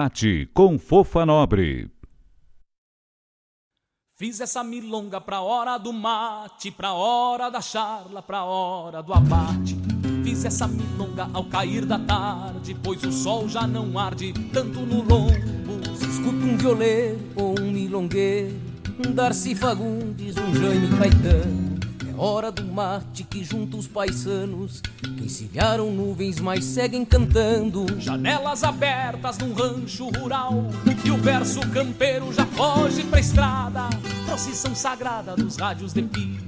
Mate com Fofa Nobre. Fiz essa milonga pra hora do mate, pra hora da charla, pra hora do abate. Fiz essa milonga ao cair da tarde, pois o sol já não arde tanto no lombo. Se escuta um violeiro ou um milongueiro, um Darcy Fagundes, um Jaime Caetano hora do mate que junta os paisanos que encilharam nuvens, mas seguem cantando. Janelas abertas num rancho rural e o verso campeiro já foge pra estrada. Procissão sagrada dos rádios de pilha,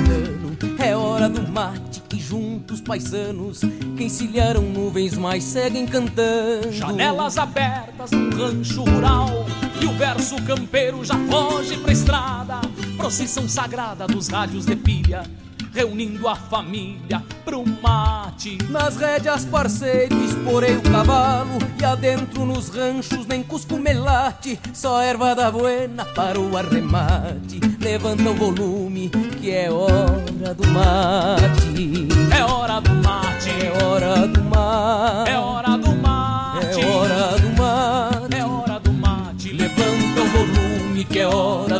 é hora do mate que juntos paisanos que encilharam nuvens mas seguem cantando. Janelas abertas num rancho rural e o verso campeiro já foge pra estrada. Procissão sagrada dos rádios de pilha, reunindo a família pro mate. Nas rédeas, parceiro, esporei o cavalo e adentro nos ranchos nem cusco melate. Só erva da buena para o arremate. Levanta o volume que é hora do mate. É hora do mate. É hora do mate. É hora do mate. É hora do mate. É hora do mate. Levanta o volume que é hora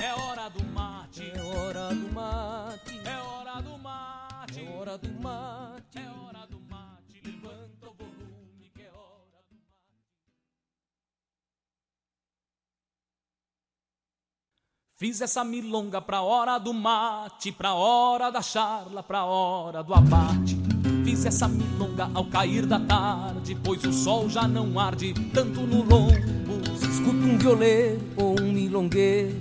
É hora do mate. É hora do mate. É hora do mate. É hora do mate. É hora do mate. Levanta o volume que é hora do mate. Fiz essa milonga pra hora do mate, pra hora da charla, pra hora do abate. Fiz essa milonga ao cair da tarde, pois o sol já não arde tanto no lombo. Se escuta um violeiro ou um milongueiro,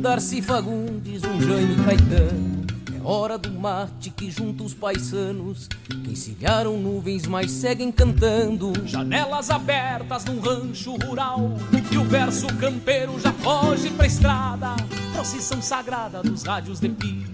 Darcy Fagundes, um Jaime Caetano. É hora do mate que junta os paisanos que encilharam nuvens mas seguem cantando. Janelas abertas num rancho rural e o verso campeiro já foge pra estrada. Procissão sagrada dos rádios de pilha,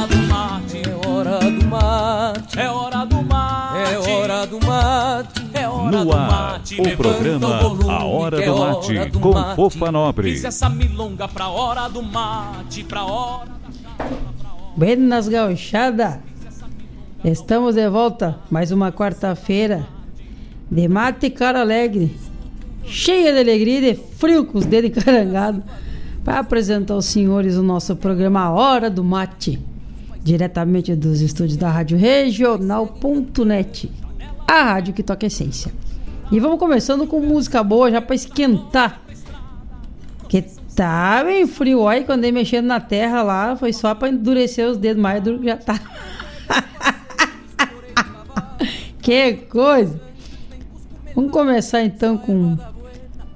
Hora do mate. É hora do mate. É hora do mate. É hora No do ar, mate. o programa volume, A Hora que é do hora Mate do com mate. Fofa Nobre. Fiz essa milonga pra hora do mate, pra hora da charla, pra hora. Buenas gauchada, estamos de volta mais uma quarta-feira de mate e cara alegre, cheia de alegria e de frio com os dedos encarangados para apresentar aos senhores o nosso programa A Hora do Mate, diretamente dos estúdios da Rádio Regional.net, a rádio que toca essência. E vamos começando com música boa já para esquentar. Que tá bem frio. Aí quando ele mexendo na terra lá, foi só para endurecer os dedos mais duro que já tá. que Que coisa! Vamos começar então com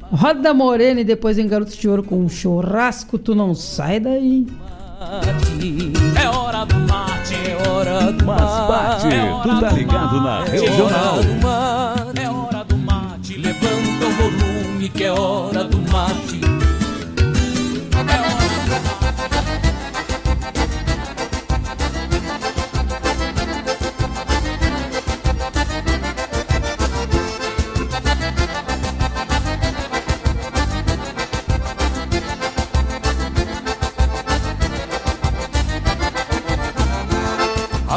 Roda Morena e depois em Garotos de Ouro com um churrasco, tu não sai daí. É hora do mate, é hora do Mas bate, é tu tá ligado na regional. É hora do mate, levanta o volume que é hora do mate.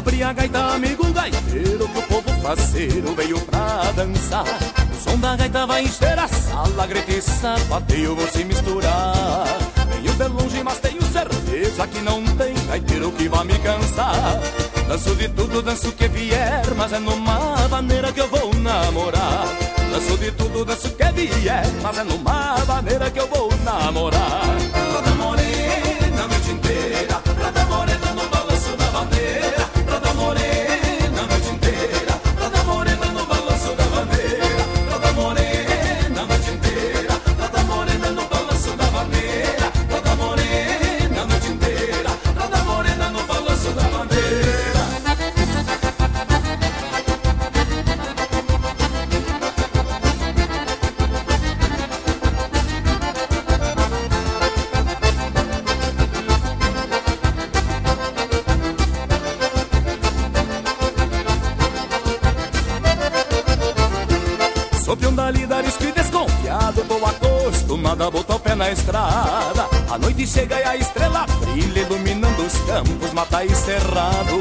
Abri a gaita, amigo gaiteiro, que o povo parceiro veio pra dançar. O som da gaita vai encher a sala, grita e sapateio, vou se misturar. Venho de longe, mas tenho certeza que não tem gaiteiro que vai me cansar. Danço de tudo, danço que vier, mas é numa maneira que eu vou namorar. Danço de tudo, danço que vier, mas é numa maneira que eu vou namorar. Estrada. A noite chega e a estrela brilha Iluminando os campos, mata e cerrado.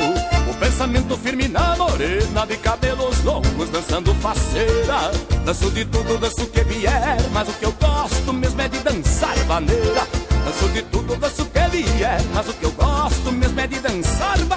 O pensamento firme na morena De cabelos longos, dançando faceira. Danço de tudo, danço o que vier Mas o que eu gosto mesmo é de dançar vaneira. Danço de tudo, danço o que vier Mas o que eu gosto mesmo é de dançar vaneira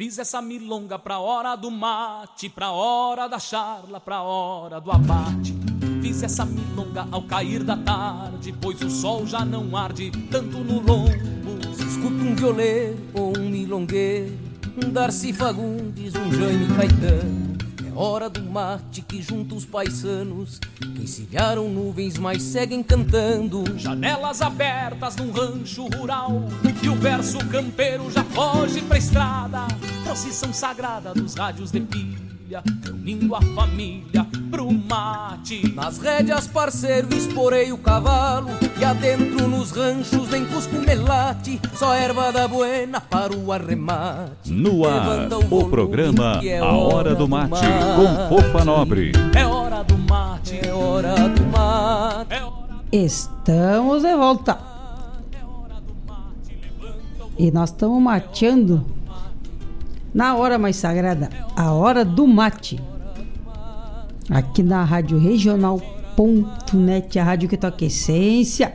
Fiz essa milonga pra hora do mate, pra hora da charla, pra hora do abate. Fiz essa milonga ao cair da tarde, pois o sol já não arde tanto no lombo. Escuta um violeiro ou um milongueiro, um Darcy Fagundes, um Jaime Caetano. Hora do mate que junta os paisanos, que encilharam nuvens, mas seguem cantando. Janelas abertas num rancho rural, e o verso campeiro já foge pra estrada. Procissão sagrada dos rádios de pilha, reunindo a família pro mate. Nas rédeas, parceiro, esporei o cavalo E adentro nos ranchos nem cusco melate Só erva da buena para o arremate No ar, Levanta o volume, programa é A Hora do Mate, com Fofa Nobre. É hora do mate, É hora do mate é hora Estamos de volta. E nós estamos mateando na hora mais sagrada, a hora do mate. Aqui na Rádio Regional.net. Net, a rádio que toca essência.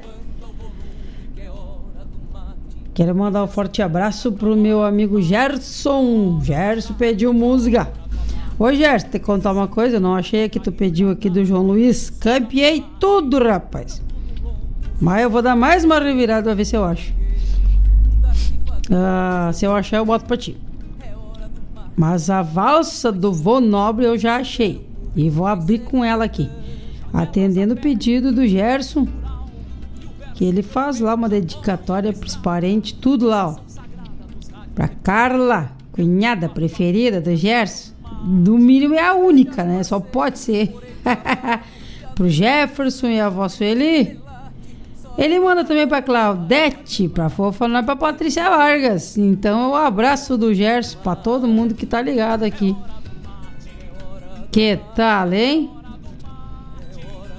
Quero mandar um forte abraço pro meu amigo Gerson. Gerson pediu música. Ô Gerson, te contar uma coisa, eu não achei que tu pediu aqui do João Luiz. Campeei tudo, rapaz. Mas eu vou dar mais uma revirada pra ver se eu acho. Ah, se eu achar, eu boto pra ti. Mas a valsa do Vô Nobre eu já achei. E vou abrir com ela aqui. Atendendo o pedido do Gerson que ele faz lá uma dedicatória pros parentes, tudo lá, ó. Pra Carla, cunhada preferida do Gerson. No mínimo é a única, né? Só pode ser. pro Jefferson e a avó Sueli. Ele manda também pra Claudete, pra Fofa, não é pra Patrícia Vargas. Então, o um abraço do Gerson pra todo mundo que tá ligado aqui. Que tal, hein?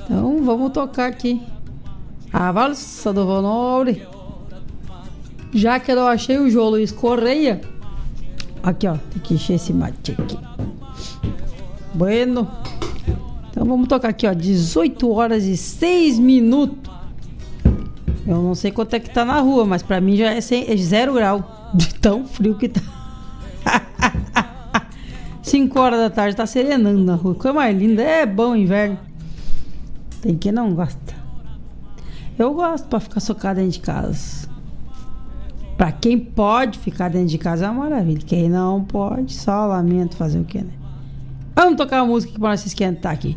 Então, vamos tocar aqui. A valsa do Nobre. Já que eu achei o João Luiz Correia. Aqui, ó. Tem que encher esse mate aqui. Bueno. Então vamos tocar aqui, ó. 18 horas e 6 minutos. Eu não sei quanto é que tá na rua, mas pra mim já é, é zero grau. De tão frio que tá. 5 horas da tarde tá serenando na rua. Coisa mais linda. É bom inverno. Tem quem não gosta. Eu gosto para ficar socada dentro de casa. Para quem pode ficar dentro de casa é uma maravilha. Quem não pode, só lamento fazer o que, né? Vamos tocar uma música para nós esquentar aqui.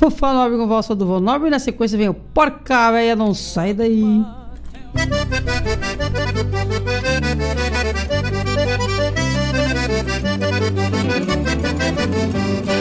Fofá Nobre com Valsa do Vô Nobre. E na sequência vem o Porca velha, não sai daí. Música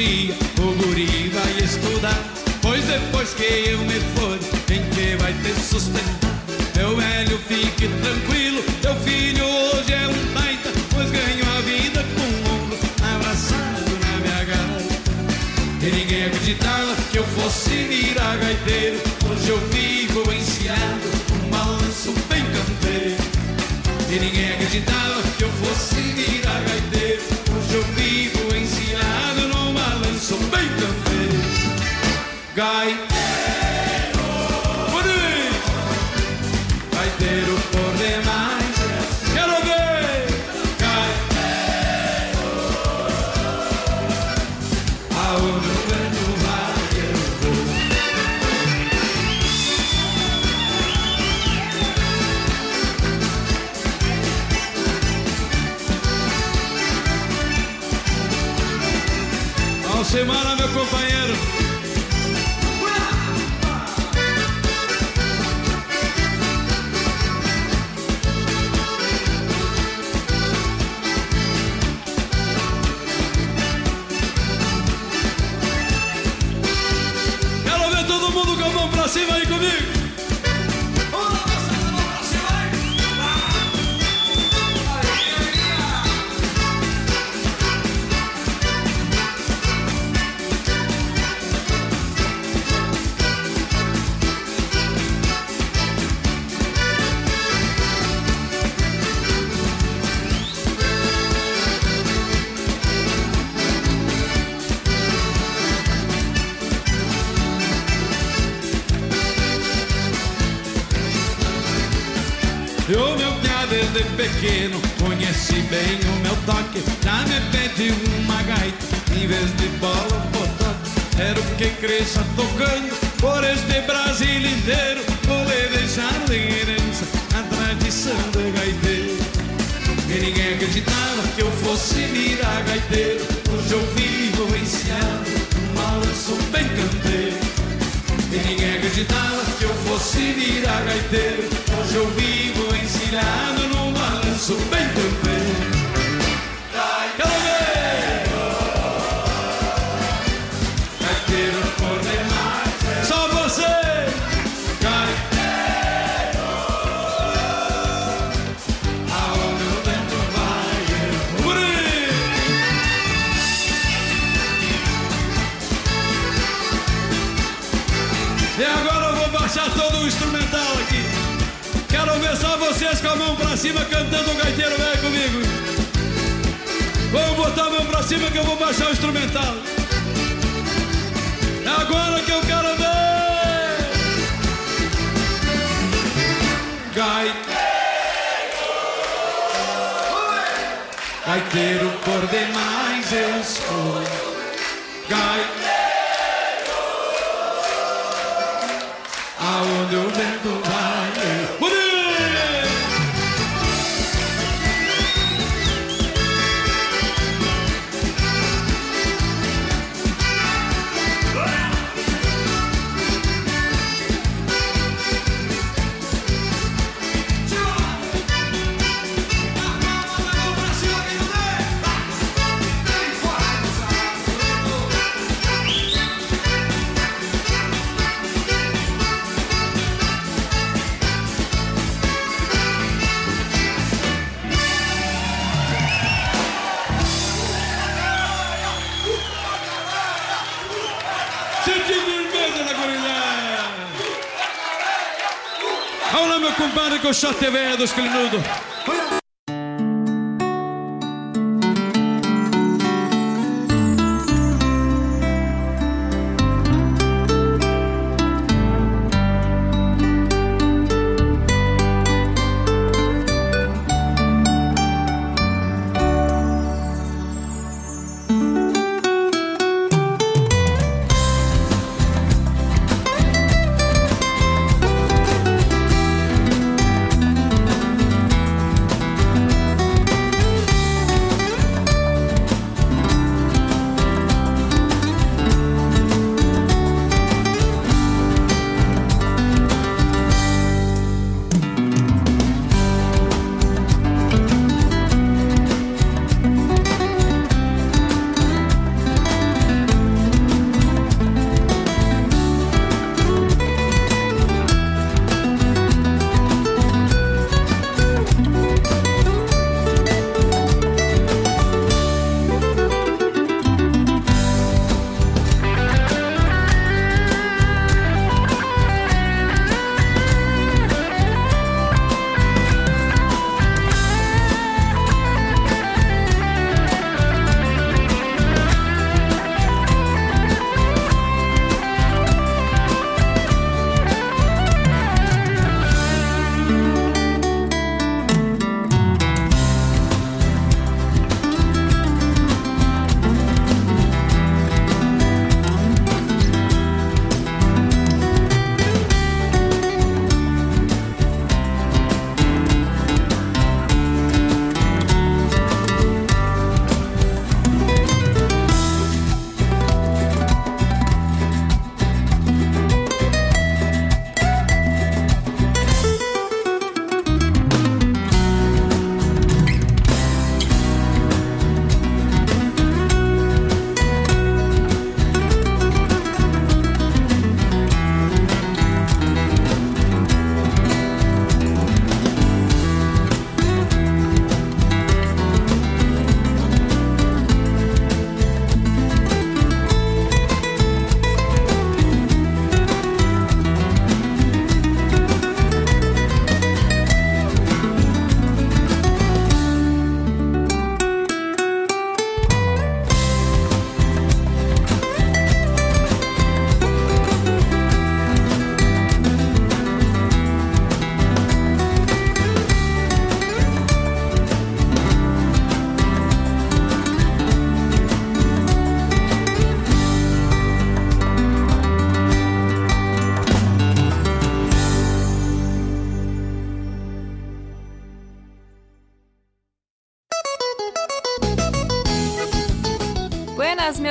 O guri vai estudar. Shot velho dos clinudos.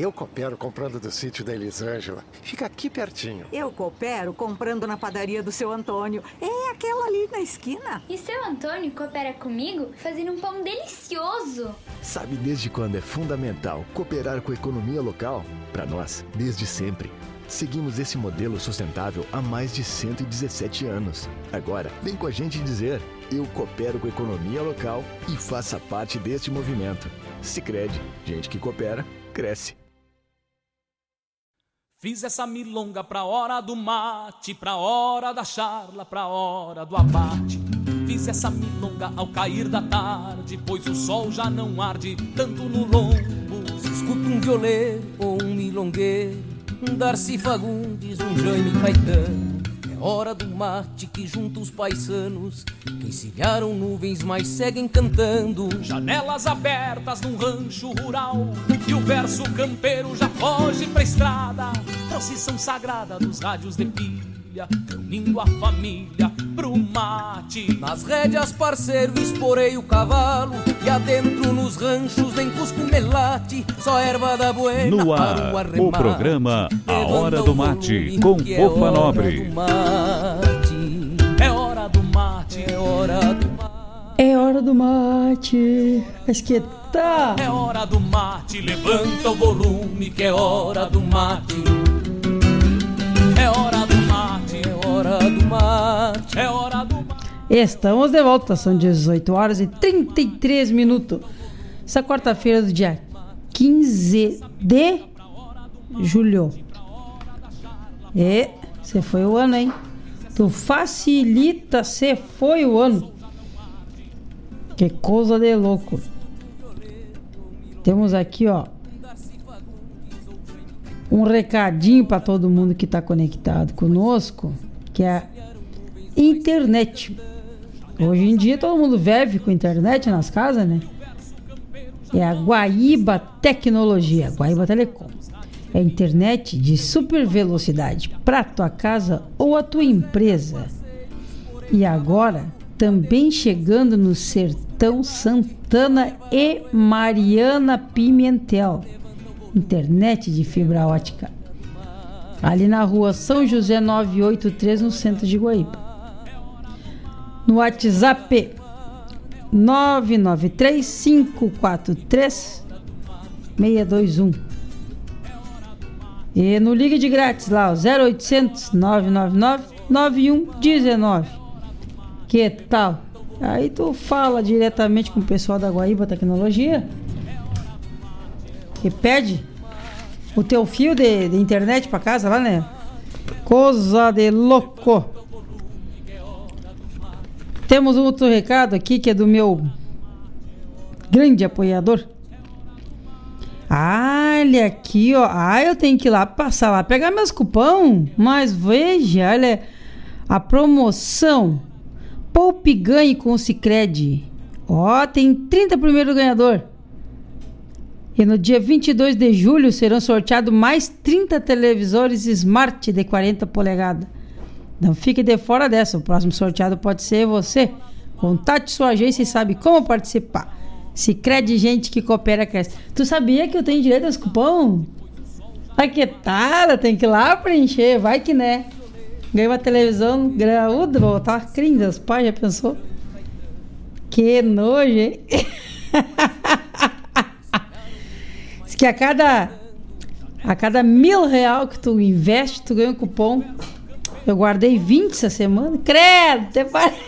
Eu coopero comprando do sítio da Elisângela. Fica aqui pertinho. Eu coopero comprando na padaria do seu Antônio. É aquela ali na esquina. E seu Antônio coopera comigo fazendo um pão delicioso. Sabe desde quando é fundamental cooperar com a economia local? Para nós, desde sempre. Seguimos esse modelo sustentável há mais de 117 anos. Agora, vem com a gente dizer: eu coopero com a economia local e faça parte deste movimento. Sicredi, gente que coopera, cresce. Fiz essa milonga pra hora do mate, pra hora da charla, pra hora do abate. Fiz essa milonga ao cair da tarde, pois o sol já não arde tanto no lombo. Se escuta um violeiro ou um milongueiro, um Darcy Fagundes, um Jaime Caetano. Hora do mate que junta os paisanos, que encilharam nuvens, mas seguem cantando. Janelas abertas num rancho rural, e o verso campeiro já foge pra estrada. Procissão sagrada dos rádios de pilha, reunindo a família pro mate. Nas rédeas, parceiro, esporei o cavalo, e adentro nos ranchos nem cusco melate, só erva da buena No para o ar, arremate. o programa A Hora do Mate, com é Fofa hora Nobre. do mate. É hora do mate. mate, é hora do mate. É hora do mate. Esquetar. É hora do mate, levanta o volume que é hora do mate. É hora do mate, hora do mate, é hora do mate. Estamos de volta, são 18 horas e 33 minutos. Essa quarta-feira do dia 15 de julho. E você foi o ano, hein? Tu facilita, você foi o ano. Que coisa de louco. Temos aqui, ó, um recadinho para todo mundo que está conectado conosco, que é internet. Hoje em dia todo mundo vive com internet nas casas, né? É a Guaíba Tecnologia, Guaíba Telecom. É internet de super velocidade para tua casa ou a tua empresa. E agora também chegando no Sertão Santana e Mariana Pimentel. Internet de fibra ótica. Ali na rua São José 983, no centro de Guaíba. No WhatsApp 993 543 621. E no Ligue de Grátis lá, o 0800 999 9119. Que tal? Aí tu fala diretamente com o pessoal da Guaíba Tecnologia e pede o teu fio de, de internet para casa lá, né? Coisa de louco. Temos outro recado aqui que é do meu grande apoiador. Olha aqui, ó. Ah, eu tenho que ir lá passar lá pegar meus cupom. Mas veja, olha a promoção. Poupe ganhe com o Cicred. Ó, tem 30 primeiro ganhador. E no dia 22 de julho serão sorteados mais 30 televisores Smart de 40 polegadas. Não fique de fora dessa. O próximo sorteado pode ser você. Contate sua agência e sabe como participar. Se crede gente que coopera cresce. Tu sabia que eu tenho direito aos cupom? Vai que tal? Tem que ir lá preencher. Vai que né. Ganhei uma televisão graúda, vou botar crime das pais, já pensou? Que nojo, hein? Que a cada, a cada mil real que tu investe, tu ganha um cupom. Eu guardei 20 essa semana. Credo, até parece.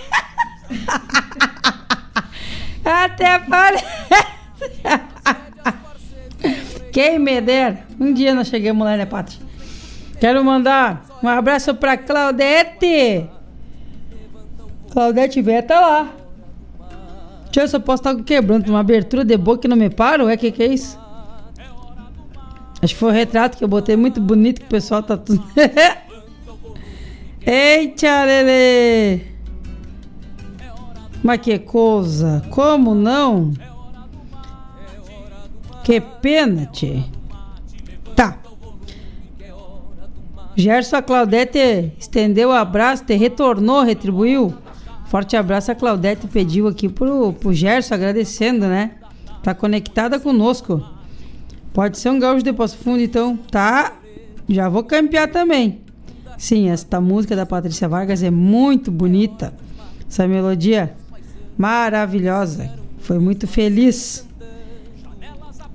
até parece. Quem me der. Um dia nós chegamos lá, né, Pátria? Quero mandar um abraço pra Claudete. Claudete Vé tá lá. Tio, eu só posso estar quebrando uma abertura de boca que não me paro? É que que é isso? Acho que foi o retrato que eu botei muito bonito que o pessoal tá tudo. Eita, Lele! Mas que coisa! Como não? Que pena, tchê. Tá. Gerson, a Claudete estendeu o abraço, te retornou, retribuiu. Forte abraço, a Claudete pediu aqui pro, pro Gerson, agradecendo, né? Tá conectada conosco. Pode ser um gaúcho de Poço Fundo, então. Tá. Já vou campear também. Sim, esta música da Patrícia Vargas é muito bonita. Essa melodia maravilhosa. Foi muito feliz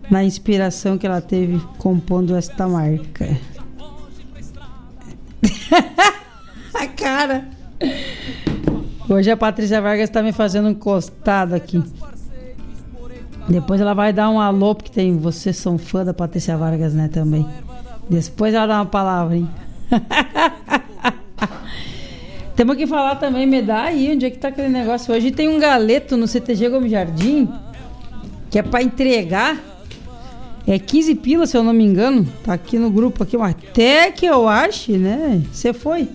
na inspiração que ela teve compondo esta marca. a cara. Hoje a Patrícia Vargas está me fazendo um costado aqui. Depois ela vai dar um alô, porque tem vocês são fã da Patrícia Vargas, né, também. Depois ela dá uma palavra, hein? Temos que falar também, me dá aí onde é que tá aquele negócio. Hoje tem um galeto no CTG Gomes Jardim, que é para entregar. É 15 pilas, se eu não me engano. Tá aqui no grupo aqui, até que eu ache, né? Você foi.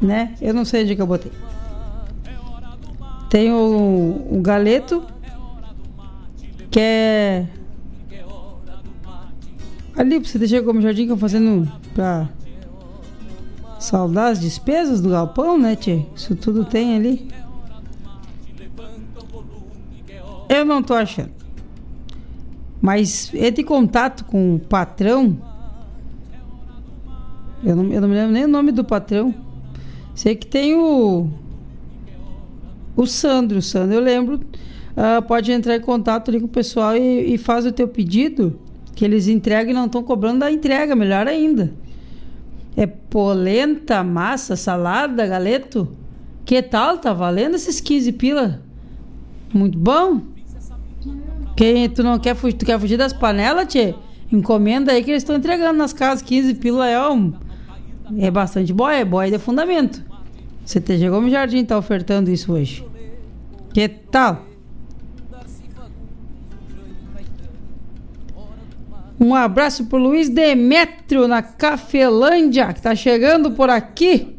Né? Eu não sei onde é que eu botei. Tem o, o galeto, que é ali pro CTG Gomes Jardim que eu fazendo pra saldar as despesas do galpão, né, tchê? Isso tudo tem ali. Eu não tô achando. Mas entre contato com o patrão. Eu não, eu não me lembro nem o nome do patrão. Sei que tem o. O Sandro, o Sandro, eu lembro, ah, pode entrar em contato ali com o pessoal e, e faz o teu pedido, que eles entregam e não estão cobrando da entrega, melhor ainda. É polenta, massa, salada, galeto. Que tal? Tá valendo esses 15 pila? Muito bom. Quem tu não quer fugir, tu quer fugir das panelas, tchê? Encomenda aí que eles estão entregando nas casas 15 pila é um é bastante boia, é boia de fundamento. CTG Gomes Jardim tá ofertando isso hoje. Que tal? Um abraço pro Luiz Demétrio na Cafelândia, que tá chegando por aqui.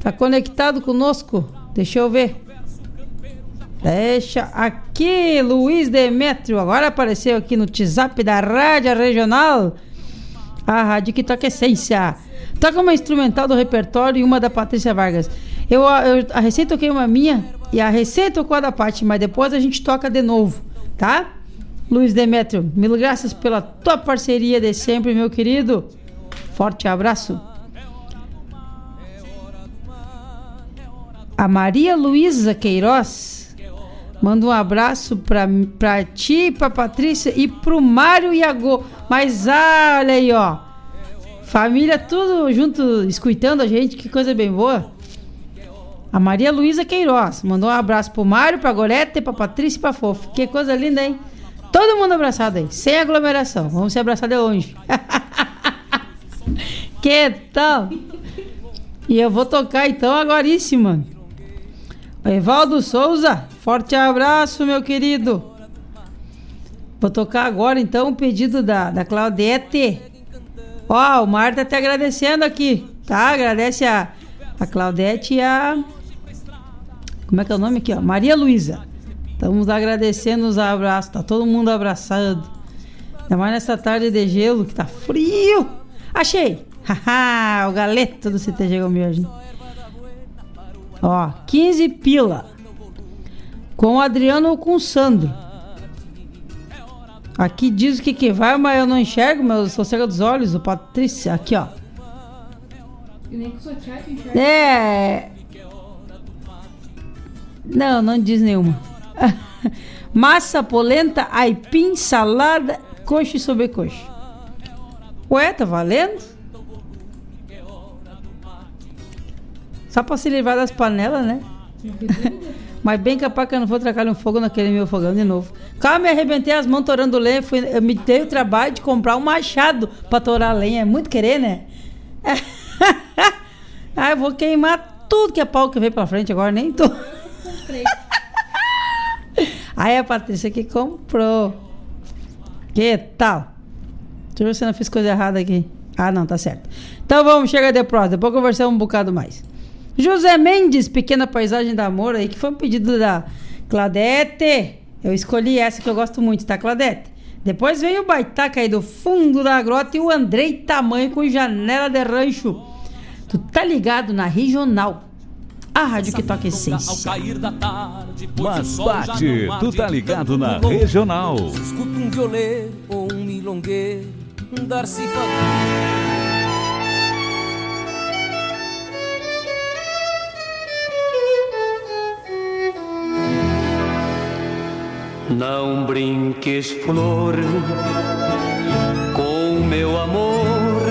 Tá conectado conosco. Deixa eu ver. Deixa aqui, Luiz Demétrio. Agora apareceu aqui no WhatsApp da Rádio Regional. A rádio que toca essência. Toca uma instrumental do repertório e uma da Patrícia Vargas. Eu, eu a receita toquei uma minha e a receita tocou a da Paty, mas depois a gente toca de novo, tá? Luiz Demétrio, mil graças pela tua parceria de sempre, meu querido. Forte abraço. A Maria Luísa Queiroz manda um abraço pra, pra ti, pra Patrícia e pro Mário Iago. Mas ah, olha aí, ó. Família tudo junto, escutando a gente, que coisa bem boa. A Maria Luísa Queiroz mandou um abraço pro Mário, pra Gorete, pra Patrícia e pra Fofo. Que coisa linda, hein? Todo mundo abraçado aí, sem aglomeração. Vamos se abraçar de longe. que tal? E eu vou tocar então agoríssimo. Evaldo Souza, forte abraço, meu querido. Vou tocar agora então o pedido da, da Claudete. Ó, o Mar tá agradecendo aqui, tá? Agradece a, a Claudete e a. Como é que é o nome aqui, ó? Maria Luísa. Estamos agradecendo os abraços. Tá todo mundo abraçado. Ainda mais nessa tarde de gelo que tá frio. Achei! Haha, o galeto do CTG Gomiagem. Ó, 15 pila. Com o Adriano ou com o Sandro. Aqui diz o que que vai, mas eu não enxergo, meu, sou cega dos olhos. O Patrícia, aqui ó. É. Não, não diz nenhuma. Massa, polenta, aipim, salada, coxa e sobrecoxa. Ué, tá valendo? Só pra se livrar das panelas, né? Mas bem capaz que eu não vou trocar um fogo naquele meu fogão de novo. Calma, me arrebentei as mãos torando lenha. Fui, eu me dei o trabalho de comprar um machado pra torar lenha. É muito querer, né? ah, eu vou queimar tudo que é pau que veio pra frente agora, nem tô. Aí a Patrícia que comprou. Que tal? Deixa eu ver se eu não fiz coisa errada aqui. Ah, não, tá certo. Então vamos, chega de próxima. Depois conversamos um bocado mais. José Mendes, Pequena Paisagem da Amor, aí que foi um pedido da Cladete. Eu escolhi essa que eu gosto muito, tá, Cladete? Depois veio o Baitaca aí do fundo da grota e o Andrei Tamanho com janela de rancho. Tu tá ligado na regional. A rádio que toca essência. Mas bate, tu tá ligado na regional. Escuta um violeiro ou um milongueiro, um Darcy Não brinques, flor, com meu amor,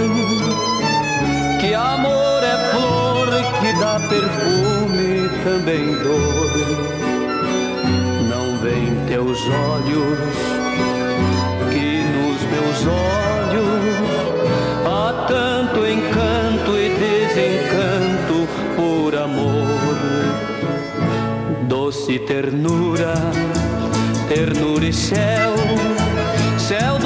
que amor é flor que dá perfume, também dor. Não vem teus olhos, que nos meus olhos há tanto encanto e desencanto por amor, doce ternura ternura e céu, céu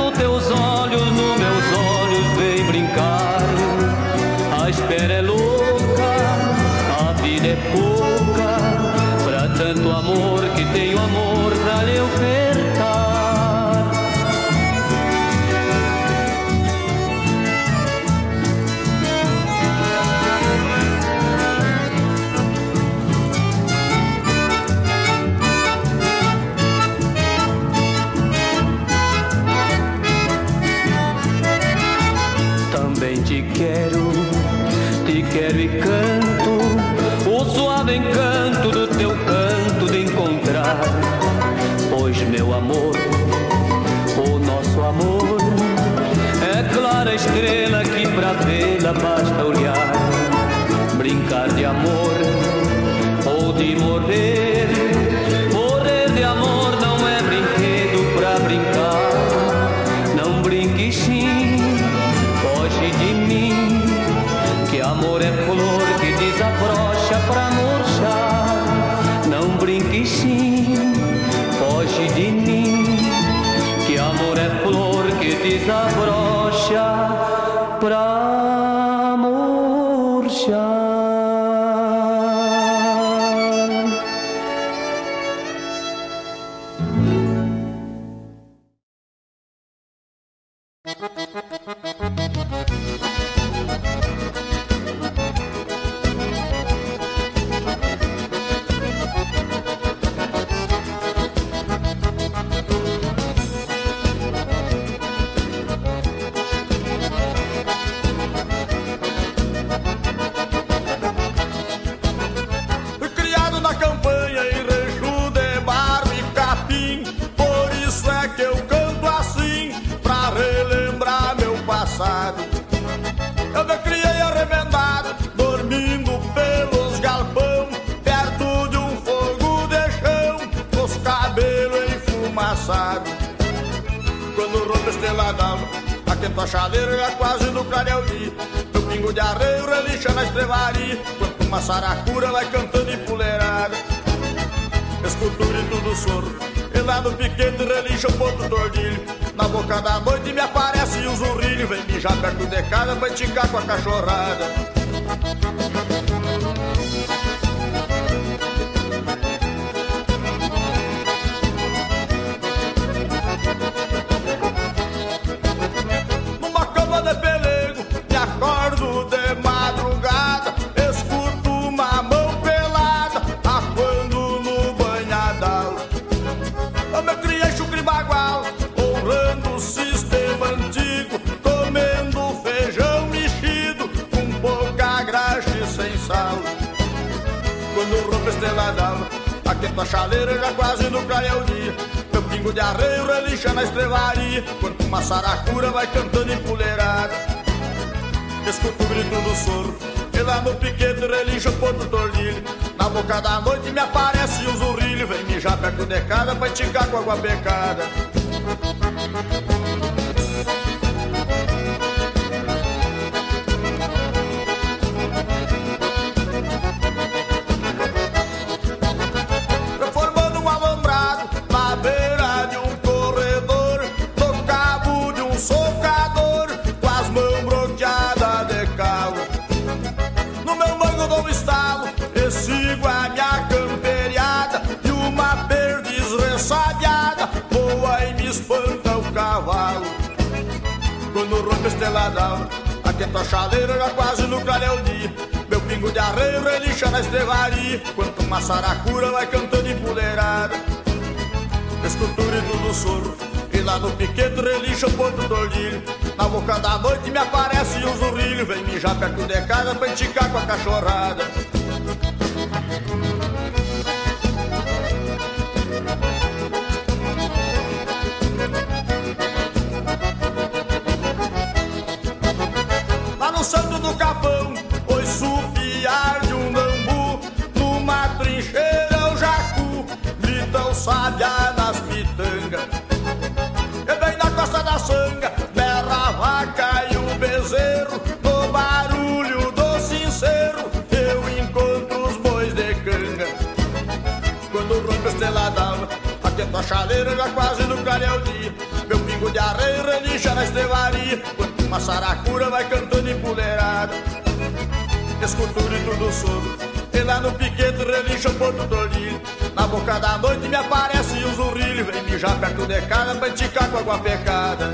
Na boca da noite me aparece um zurrilho. Vem mijar perto de casa pra enticar com a cachorrada. chaleira já quase no clareão dia Meu pingo de areia relincha na estrevaria Quando uma saracura vai cantando empoleirada Escuto o grito do soro E lá no piquete relincha o porto dolino Na boca da noite me aparece um zurrilho Vem mijar perto de cara pra com água pecada.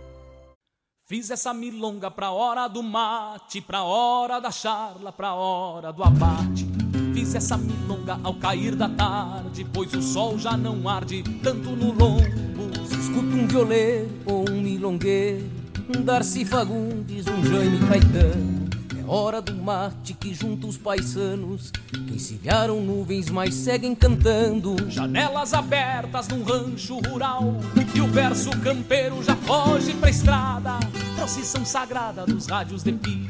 Fiz essa milonga pra hora do mate, pra hora da charla, pra hora do abate. Fiz essa milonga ao cair da tarde, pois o sol já não arde tanto no lombo. Se escuta um violeiro ou um milongueiro, um Darcy Fagundes, um Jaime Caetano. Hora do mate que junta os paisanos, que encilharam nuvens, mas seguem cantando. Janelas abertas num rancho rural, e o verso campeiro já foge pra estrada. Procissão sagrada dos rádios de pilha,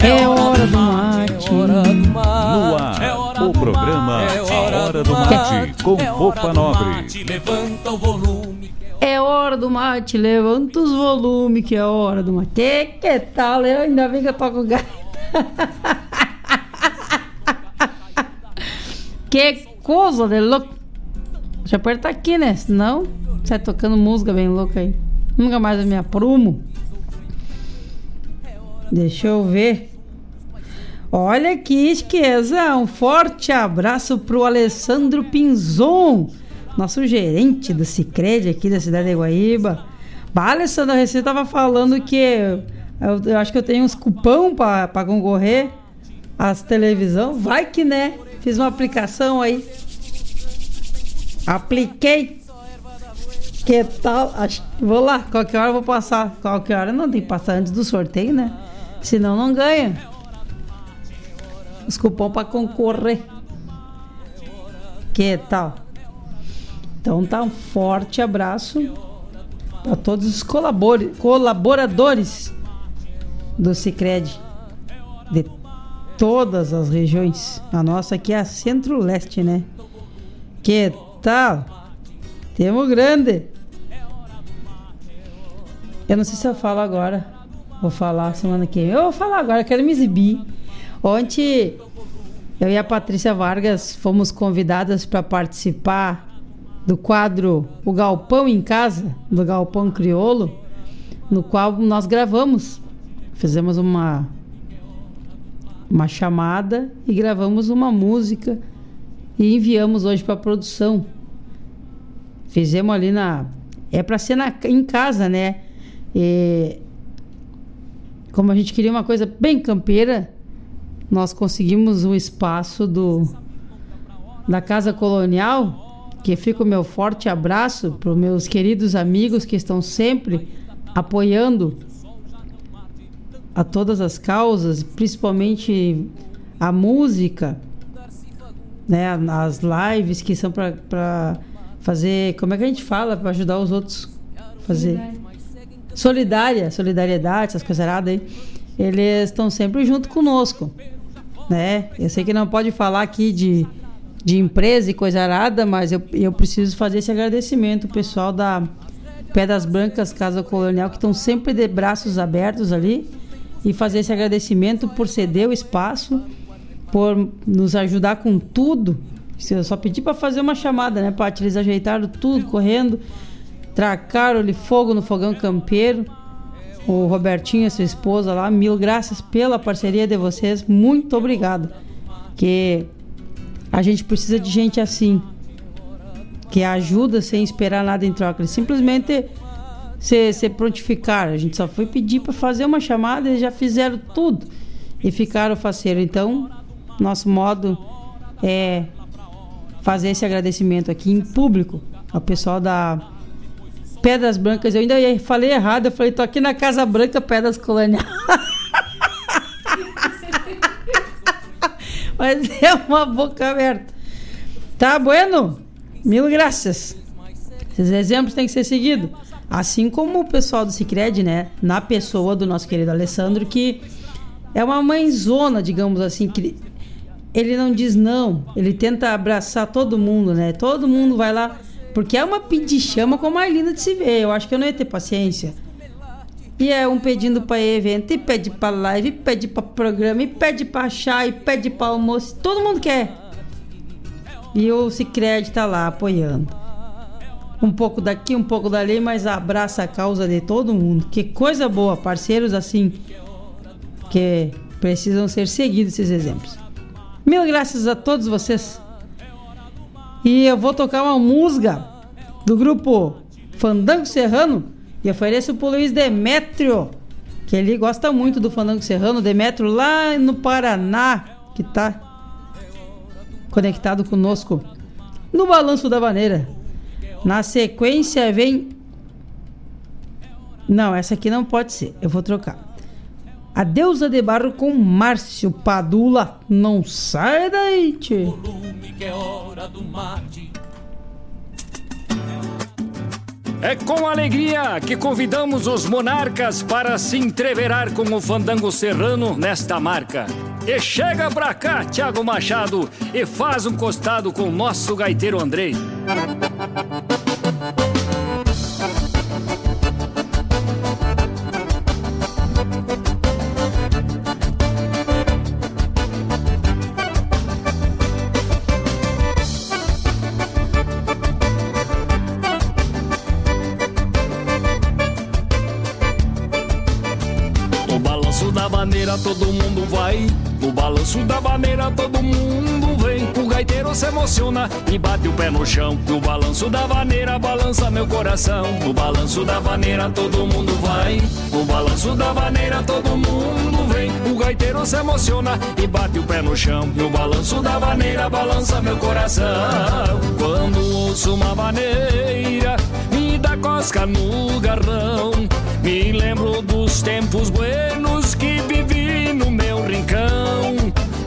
É hora do mate. Hora do mate No ar, É hora o do programa mate, é hora do Mate, com É hora Fofa do Nobre. mate. Levanta o volume é É hora do mate, levanta os volumes que é hora do mate. Que, que tal? Eu ainda bem que eu toco gaita. que coisa de louco. Já pode estar aqui, né? Senão, sai tocando música bem louca aí. Nunca mais eu me aprumo. Deixa eu ver. Olha que esqueza. Um forte abraço pro Alessandro Pinzon, nosso gerente do Cicred aqui da cidade de Guaíba. Bah, Alessandro, Receita tava falando que eu, eu acho que eu tenho uns cupom para concorrer às televisão. Vai que né? Fiz uma aplicação aí. Apliquei. Que tal? Acho, vou lá, qualquer hora eu vou passar. Qualquer hora não tem que passar antes do sorteio, né? Senão não ganha. Os cupom para concorrer. Que tal? Então tá um forte abraço a todos os colaboradores do Cicred de todas as regiões. A nossa aqui é a Centro-Leste, né? Que tal? Temos grande. Eu não sei se eu falo agora. Vou falar semana que vem. Eu vou falar agora, quero me exibir. Ontem eu e a Patrícia Vargas fomos convidadas para participar do quadro O Galpão em Casa, do Galpão Criolo, no qual nós gravamos. Fizemos uma, uma chamada e gravamos uma música e enviamos hoje para produção. Fizemos ali na. É para ser na, em casa, né? E, como a gente queria uma coisa bem campeira, nós conseguimos o espaço do da Casa Colonial que fica o meu forte abraço para os meus queridos amigos que estão sempre apoiando a todas as causas, principalmente a música, né, as lives que são para fazer, como é que a gente fala para ajudar os outros fazer solidária, solidariedade, essas coisas aí. Eles estão sempre junto conosco, né? Eu sei que não pode falar aqui de de empresa e coisa arada, mas eu, eu preciso fazer esse agradecimento pessoal da Pedras Brancas Casa Colonial que estão sempre de braços abertos ali e fazer esse agradecimento por ceder o espaço, por nos ajudar com tudo. Eu só pedi para fazer uma chamada, né, Paty? Eles ajeitaram tudo, correndo, tracaram-lhe fogo no fogão campeiro. O Robertinho e sua esposa lá, mil graças pela parceria de vocês, muito obrigado. Que a gente precisa de gente assim, que ajuda sem esperar nada em troca. Eles simplesmente se, se prontificaram. A gente só foi pedir para fazer uma chamada e já fizeram tudo. E ficaram faceiro. Então, nosso modo é fazer esse agradecimento aqui em público ao pessoal da Pedras Brancas. Eu ainda falei errado, eu falei, tô aqui na Casa Branca Pedras Colonial. Mas é uma boca aberta. Tá bueno? Mil graças. Esses exemplos têm que ser seguidos. Assim como o pessoal do Cicred, né? Na pessoa do nosso querido Alessandro, que é uma mãezona, digamos assim, que ele não diz não. Ele tenta abraçar todo mundo, né? Todo mundo vai lá. Porque é uma pedichama como mais linda de se ver. Eu acho que eu não ia ter paciência. E é um pedindo para evento, e pede para live, e pede para programa, e pede para chá, e pede para almoço. Todo mundo quer. E o Cicred tá lá apoiando. Um pouco daqui, um pouco dali, mas abraça a causa de todo mundo. Que coisa boa, parceiros assim que precisam ser seguidos esses exemplos. Mil graças a todos vocês. E eu vou tocar uma música do grupo Fandango Serrano e ofereço pro Luiz Demétrio, que ele gosta muito do Fandango Serrano. Demétrio lá no Paraná, que tá conectado conosco no Balanço da Vaneira. Na sequência vem. Não, essa aqui não pode ser. Eu vou trocar. A deusa de barro com Márcio Padula. Não sai daí, que é com alegria que convidamos os monarcas para se entreverar com o fandango serrano nesta marca. E chega pra cá, Thiago Machado, e faz um costado com o nosso gaiteiro Andrei. Se emociona e bate o pé no chão. No balanço da vaneira balança meu coração. No balanço da vaneira todo mundo vai. No balanço da vaneira todo mundo vem. O gaiteiro se emociona e bate o pé no chão. No balanço da vaneira balança meu coração. Quando ouço uma vaneira, me dá cosca no garrão. Me lembro dos tempos buenos que vivi no meu rincão.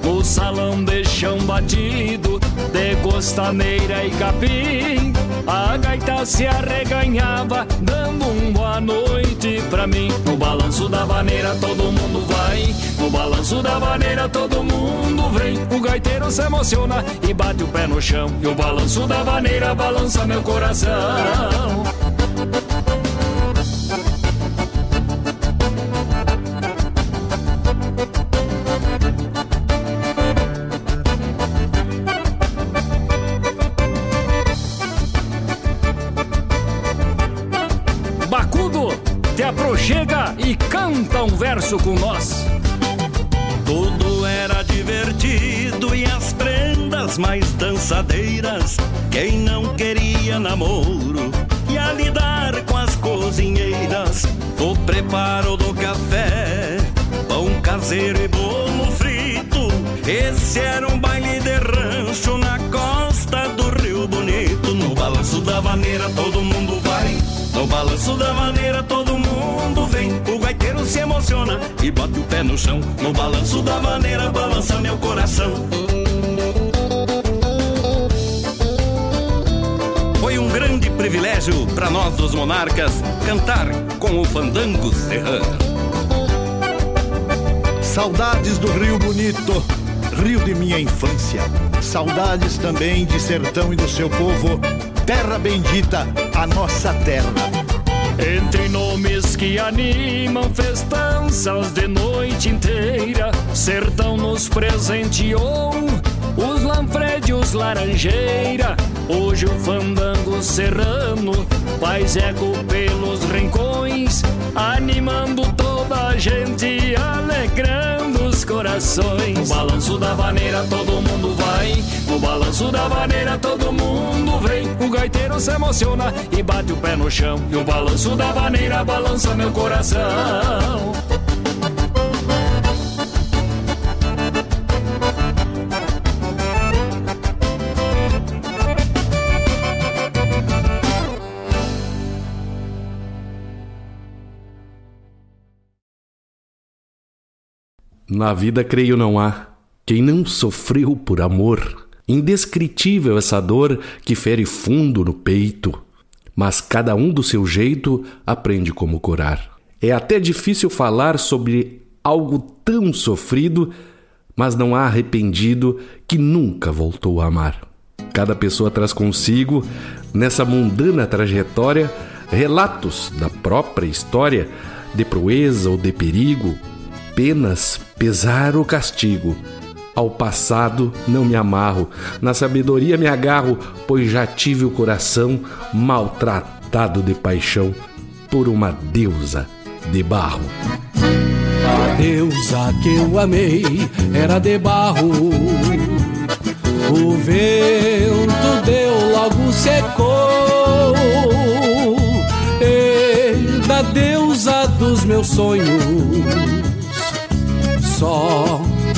No salão de chão batido, de costaneira e capim. A gaita se arreganhava, dando um boa noite pra mim. No balanço da vaneira todo mundo vai. No balanço da vaneira todo mundo vem. O gaiteiro se emociona e bate o pé no chão. E o balanço da vaneira balança meu coração. Verso com nós. Tudo era divertido e as prendas mais dançadeiras. Quem não queria namoro ia lidar com as cozinheiras. O preparo do café, pão caseiro e bolo frito. Esse era um baile de rancho na costa do Rio Bonito. No balanço da vaneira todo mundo vai. No balanço da maneira todo emociona e bate o pé no chão. No balanço da maneira balança meu coração. Foi um grande privilégio para nós dos monarcas cantar com o fandango serrano. Saudades do Rio Bonito, rio de minha infância. Saudades também de sertão e do seu povo. Terra bendita, a nossa terra. Entre nomes que animam festanças de noite inteira, Sertão nos presenteou os Lanfredios Laranjeira. Hoje o fandango serrano faz eco pelos rincões, animando toda a gente, alegrando os corações. No balanço da vaneira todo mundo vai, no balanço da vaneira todo mundo vem. O gaiteiro se emociona e bate o pé no chão, e o balanço da vaneira balança meu coração. Na vida, creio, não há quem não sofreu por amor. Indescritível essa dor que fere fundo no peito, mas cada um do seu jeito aprende como curar. É até difícil falar sobre algo tão sofrido, mas não há arrependido que nunca voltou a amar. Cada pessoa traz consigo, nessa mundana trajetória, relatos da própria história, de proeza ou de perigo, penas, pesar ou castigo. Ao passado não me amarro, na sabedoria me agarro, pois já tive o coração maltratado de paixão por uma deusa de barro. A deusa que eu amei era de barro. O vento deu, logo secou. E da deusa dos meus sonhos, só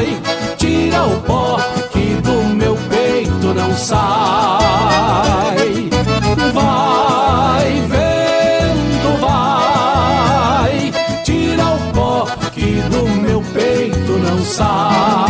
vai, tira o pó que do meu peito não sai. Vai, vento, vai, tira o pó que do meu peito não sai.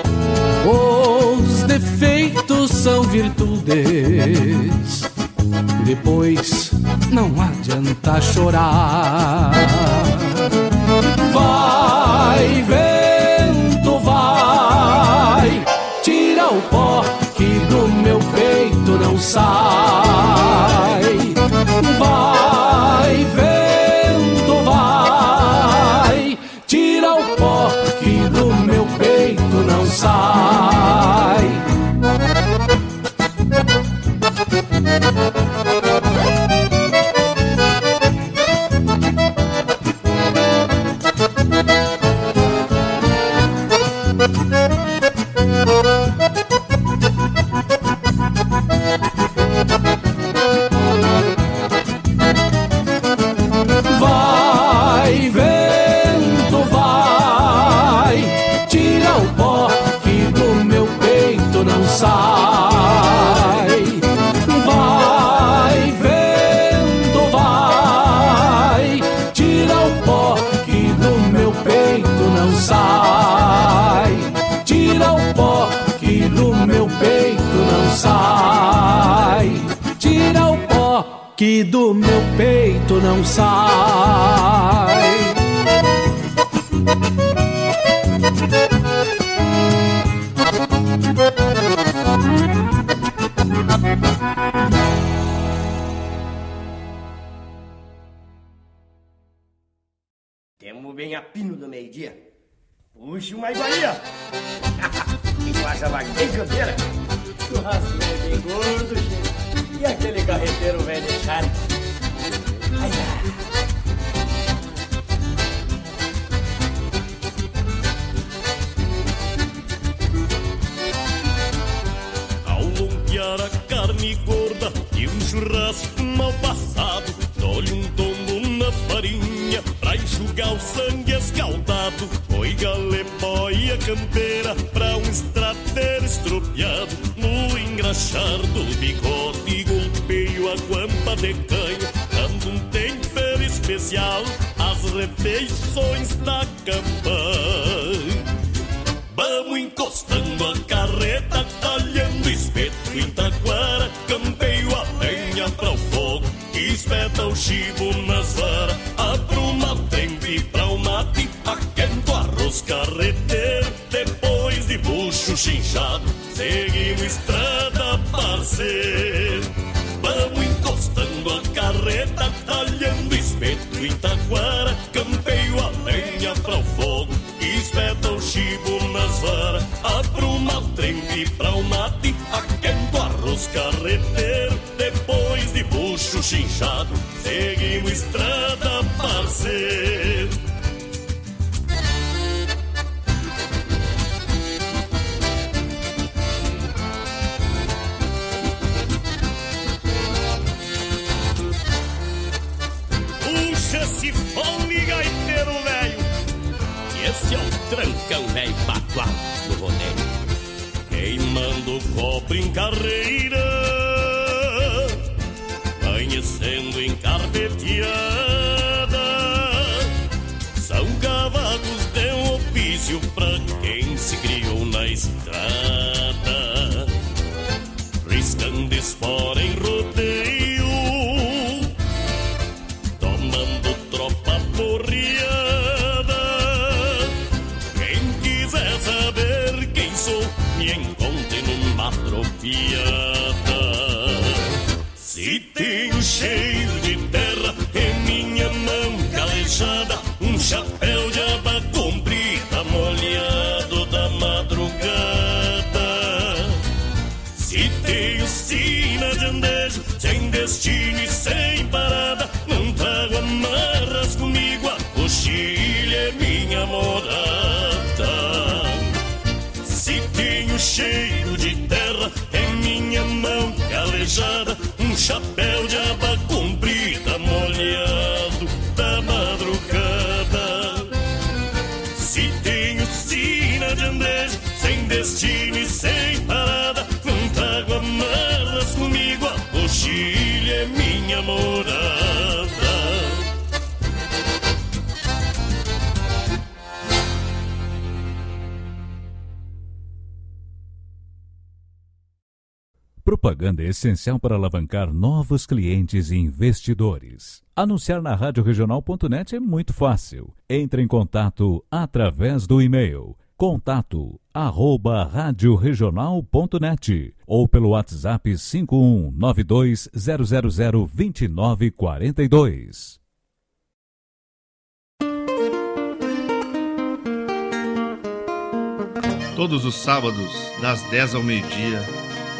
são virtudes. Depois não adianta chorar. Vai, vento, vai, tira o pó que do meu peito não sai. puxa uma essencial para alavancar novos clientes e investidores. Anunciar na radioregional.net é muito fácil. Entre em contato através do e-mail contato arroba radioregional.net ou pelo WhatsApp 51920002942. Todos os sábados, das 10 ao meio-dia,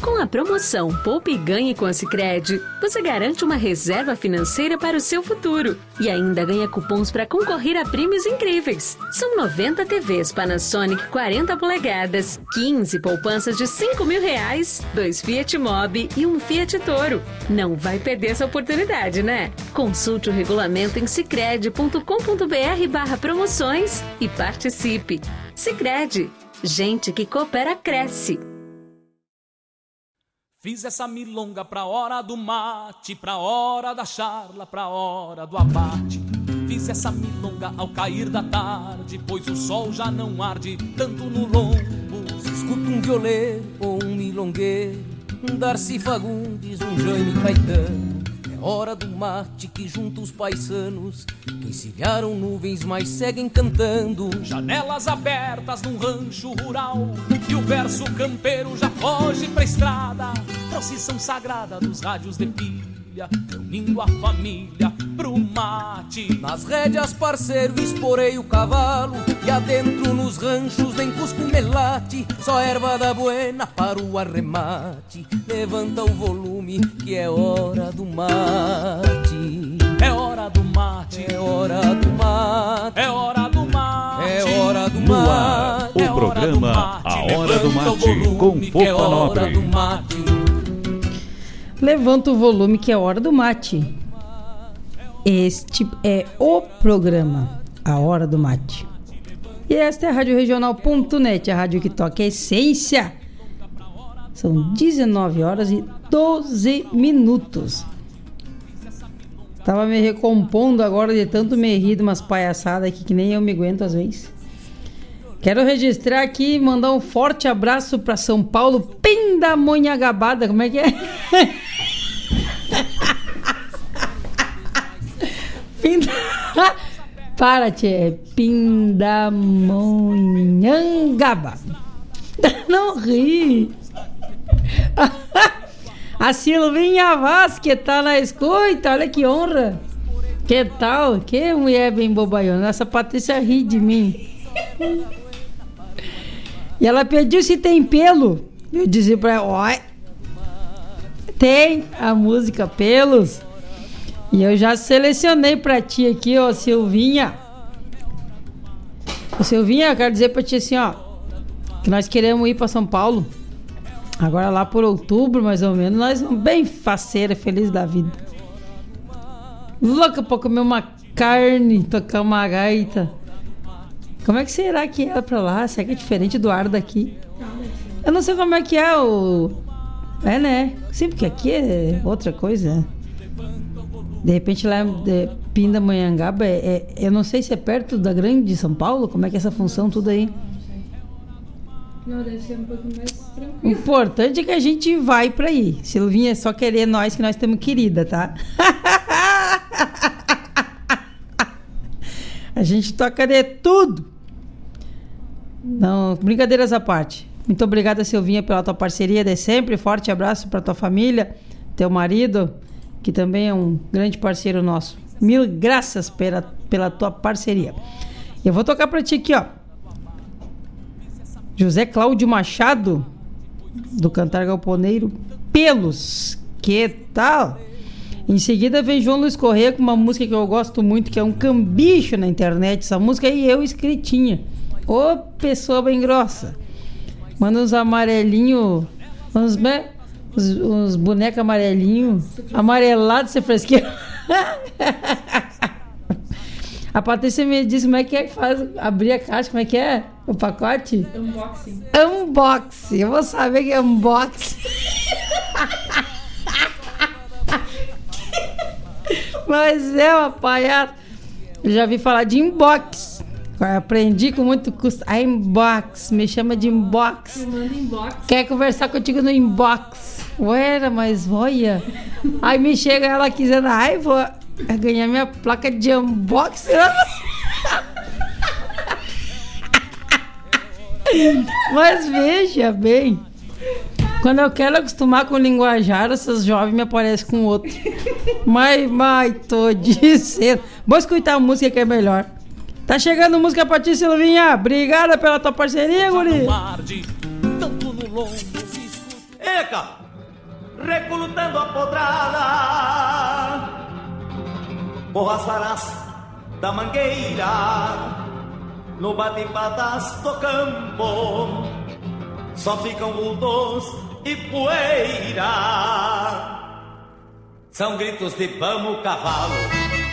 Com a promoção Poupe e Ganhe com a Sicredi, você garante uma reserva financeira para o seu futuro e ainda ganha cupons para concorrer a prêmios incríveis. São 90 TVs Panasonic 40 polegadas, 15 poupanças de 5 mil reais, dois Fiat Mobi e um Fiat Toro. Não vai perder essa oportunidade, né? Consulte o regulamento em sicredi.com.br barra promoções e participe. Sicredi, gente que coopera cresce. Fiz essa milonga pra hora do mate, pra hora da charla, pra hora do abate. Fiz essa milonga ao cair da tarde, pois o sol já não arde tanto no lombo. Escuta um violeiro ou um milongueiro, um Darcy Fagundes, um Jaime Caetano. Hora do mate que junta os paisanos, que encilharam nuvens, mas seguem cantando. Janelas abertas num rancho rural, e o verso campeiro já foge pra estrada. Procissão sagrada dos rádios de pilha, reunindo a família pro mate. Nas rédeas, parceiro, esporei o cavalo E adentro nos ranchos nem cusco melate Só erva da buena para o arremate. Levanta o volume que é hora do mate. É hora do mate, é hora do mate. É hora do mate. É hora do No ar, mate. o programa A Hora do Mate, é Fofa hora Nobre. Levanta o volume que é hora do mate. Este é o programa A Hora do Mate. E esta é a Rádio Regional.net, a rádio que toca a essência. São 19 horas e 12 minutos. Tava me recompondo agora de tanto me rir de umas palhaçadas aqui que nem eu me aguento às vezes. Quero registrar aqui e mandar um forte abraço para São Paulo, Pindamonhangabada. Como é que é? Pinda... Para, tchê. Pindamonhangaba. Não ri. A Silvinha Vaz, que tá na escuta, olha que honra. Que tal? Que mulher bem bobaiona. Essa Patrícia ri de mim. E ela pediu se tem pelo. Eu disse pra ela, ó, tem a música Pelos. E eu já selecionei pra ti aqui, ó, Silvinha. Ô, Silvinha, eu quero dizer pra ti assim, ó. Que nós queremos ir pra São Paulo. Agora lá por outubro, mais ou menos. Nós vamos bem faceira, feliz da vida. Louca pra comer uma carne, tocar uma gaita. Como é que será que é pra lá? Será que é diferente do ar daqui? Eu não sei como é que é o. É, né? Sim, porque aqui é outra coisa. De repente lá de Pindamonhangaba, é, é, eu não sei se é perto da grande de São Paulo, como é que é essa função tudo aí? Não, deve ser um pouquinho mais O tranquilo. importante é que a gente vai pra aí. Silvinha é só querer nós que nós estamos querida, tá? a gente toca de tudo. Não, brincadeiras à parte. Muito obrigada, Silvinha, pela tua parceria de sempre. Forte abraço para tua família, teu marido, que também é um grande parceiro nosso. Mil graças pela, pela tua parceria. Eu vou tocar pra ti aqui, ó. José Cláudio Machado, do Cantar Galponeiro, Pelos. Que tal? Em seguida vem João Luiz Corrêa com uma música que eu gosto muito, que é um cambicho na internet. Essa música aí eu escritinha. Ô, pessoa bem grossa. Manda uns amarelinhos, uns, uns, uns bonecos amarelinhos, amarelados, ser fresquinho. A Patrícia me disse como é que é que faz abrir a caixa, como é que é o pacote? Unboxing. Unboxing. Eu vou saber que é unboxing. Mas é uma palhaça. Eu já vi falar de inbox. Aprendi com muito custo. A inbox. Me chama de inbox. Inbox. Quer conversar contigo no inbox. Ué, mas olha. Aí me chega ela dizendo, ai, vou ganhar minha placa de unboxing. Mas veja bem, quando eu quero acostumar com o linguajar, essas jovens me aparecem com outro. Mas, mas, tô dizendo. Vou escutar a música que é melhor. Tá chegando música pra ti, Silvinha. Obrigada pela tua parceria, guri. Eca, recrutando a podrada por as varas da mangueira no bate-patas do campo só ficam vultos e poeira. São gritos de vamos cavalo.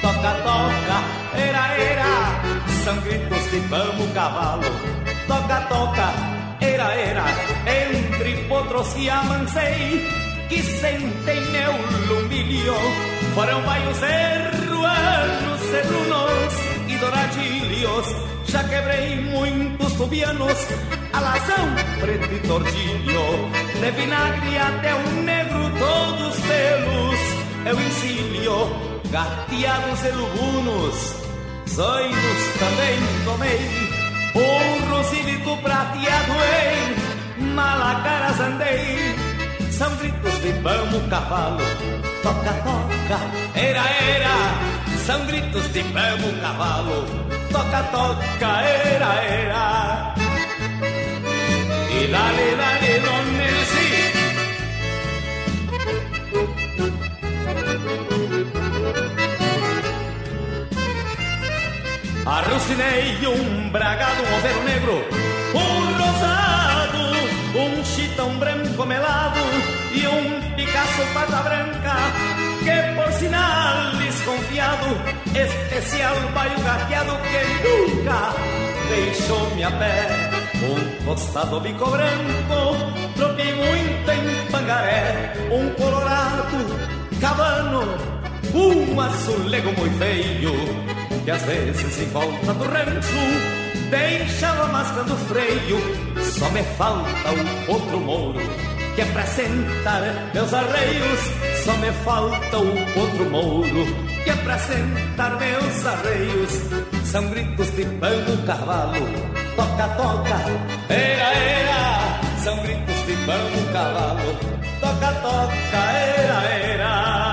Toca toca era era. São gritos de vamos cavalo. Toca toca era era. Entre potros que amancei que sentem meu lumilho foram baios erruanos, cedrunos e douradilhos já quebrei muitos tubianos. Alazão, preto e tordilho de vinagre até um negro todos pelos eu ensino gateados e lubunos. Zoinos também tomei. Um rosilito prateado em malacaras andei. São gritos de vamos cavalo. Toca toca. Era era são gritos de vamos cavalo. Toca toca era era. E dale dale donde sí Arrucinei um bragado, um overo negro, um rosado, um chitão branco melado e um Picasso pata branca, que por sinal desconfiado, especial baio gateado que nunca deixou-me a pé. Um costado bico branco, troquei muito em pangaré, um colorado, cabano, um azulego muito feio que às vezes em volta do rancho deixava mascando o freio. Só me falta o outro mouro que é pra sentar meus arreios. Só me falta o outro mouro que é pra sentar meus arreios. São gritos de pano cavalo, toca, toca, era, era. São gritos de pano cavalo, toca, toca, era, era.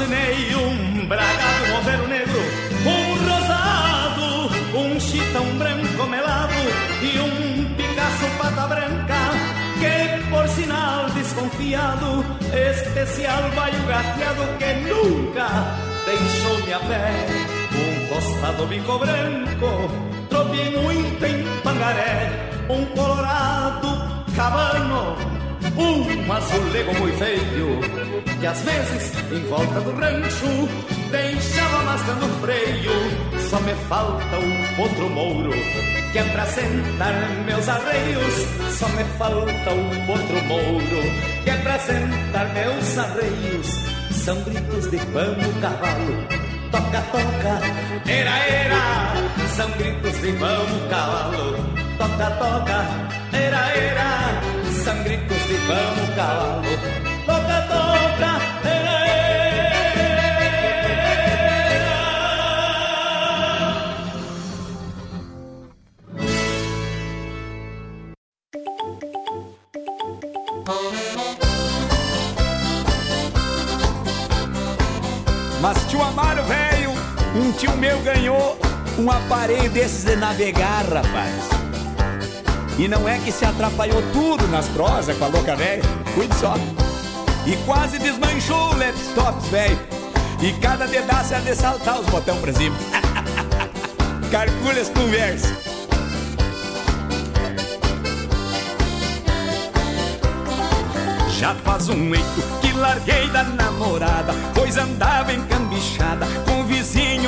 Arrucinei um bragado, overo negro, um rosado, um chitão branco melado e um Picasso pata branca, que por sinal desconfiado, especial baio gateado que nunca deixou-me a pé. Um tostado bico branco, tropiei muito em pangaré, um colorado cabano, um azulego muito feio, que às vezes em volta do rancho deixava mascando o freio. Só me falta o outro mouro que é pra sentar meus arreios. Só me falta o outro mouro que é pra sentar meus arreios. São gritos de vamos cavalo, toca, toca, era, era. São gritos de vamos cavalo, toca, toca, era, era. Gritos de vamos cavalo, toca, toca, Mas tio Amaro, velho, um tio meu ganhou um aparelho desses de navegar, rapaz. E não é que se atrapalhou tudo nas prosas com a louca velha, cuide só. E quase desmanchou o laptops, velho. E cada dedaço é de os botão pra cima. Calcule as conversas. Já faz um eito que larguei da namorada, pois andava encambichada com o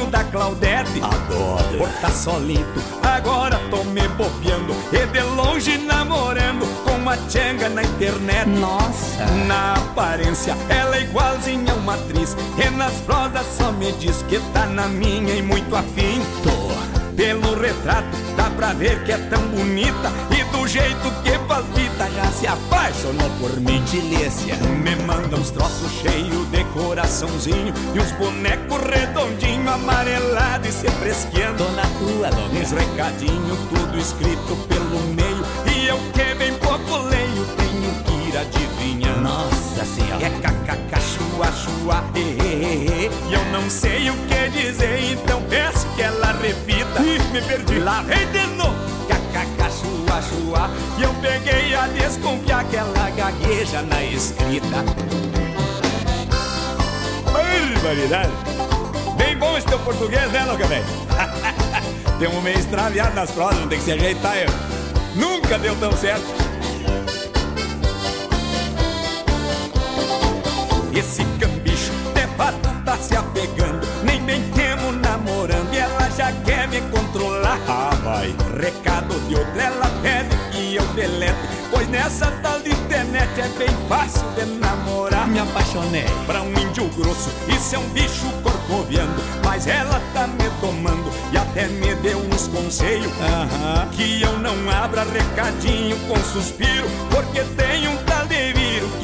da Claudete. Adoro. Por tá solito, agora tô me bobeando e de longe namorando com uma tchanga na internet. Nossa. Na aparência, ela é igualzinha a uma atriz, e nas prosas só me diz que tá na minha e muito afim. Tô. Pelo retrato dá pra ver que é tão bonita. E do jeito que palpita já se apaixonou por mim. Delícia. Me manda uns troços cheios de coraçãozinho E uns bonecos redondinho, amarelado e se fresqueando Tô na tua, louca. Uns recadinhos, tudo escrito pelo meio. E eu que bem pouco leio, tenho que ir adivinhando. Nossa senhora. É kkk, chua, chua, e, e, e, e eu não sei o que dizer, então peço que ela repita. Ih, me perdi. Lá vem de novo. Chua, chua. E eu peguei a desconfiar que ela gagueja na escrita. Barbaridade. Bem bom esse teu português, né, louca velho? Tem um meio extraviado nas prosas, não tem que se ajeitar, eu. Nunca deu tão certo. Esse cambicho de fato tá se apegando. Nem bem temo namorando E ela já quer me controlar. Ah, vai. Recado de outra, ela pede que eu delete. Pois nessa tal de internet é bem fácil de namorar. Me apaixonei. Pra um índio grosso Isso é um bicho corcoviando. Mas ela tá me tomando E até me deu uns conselhos. Que eu não abra recadinho com suspiro Porque tem um tal de vírus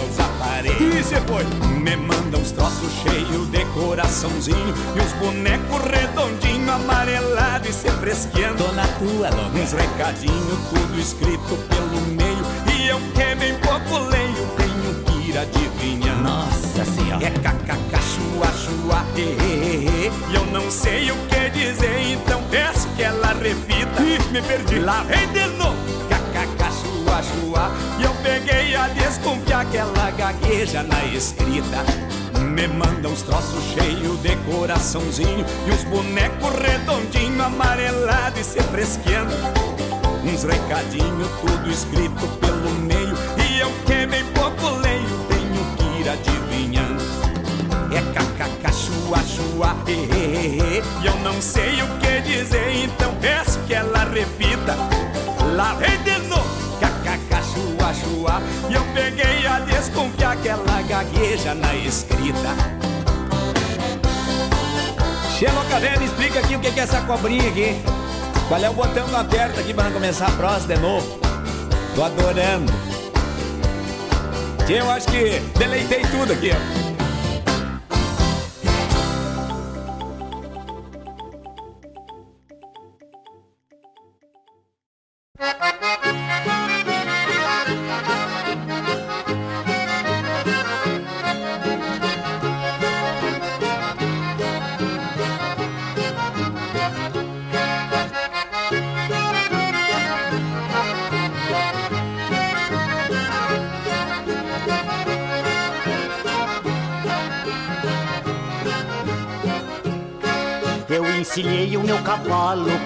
os aparelhos. E cê foi? Me manda uns troços cheios de coraçãozinho E uns bonecos redondinho, amarelado e se fresqueando. Tô na tua, louca Uns recadinhos, tudo escrito pelo meio E eu que bem pouco leio, tenho que ir adivinhando. Nossa senhora. É kkk, chua, chua, e, e, e, e eu não sei o que dizer, então peço que ela repita. Ih, me perdi. Lá vem de novo E eu peguei a desconfiar que ela gagueja na escrita. Me manda uns troços cheios de coraçãozinho E uns bonecos redondinho, amarelado e se fresqueando. Uns recadinhos, tudo escrito pelo meio E eu que bem pouco leio, tenho que ir adivinhando. É kkk, chua, chua, e, e, e, e eu não sei o que dizer, então peço que ela repita. Lá vem de novo, chua, chua. E eu peguei a desconfiar que ela gagueja na escrita. Xeloca velho, explica aqui o que é essa cobrinha aqui. Qual é o botão que aperta aqui para começar a prosa de novo? Tô adorando. Eu acho que deleitei tudo aqui, ó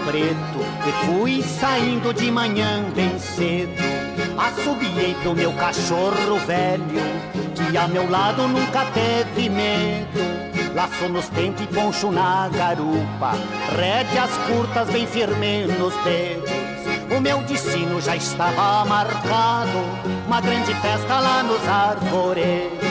preto e fui saindo de manhã bem cedo. Assobiei pro meu cachorro velho, que a meu lado nunca teve medo. Laço nos dentes e poncho na garupa Rédeas curtas bem firme nos dedos O meu destino já estava marcado Uma grande festa lá nos arvoredos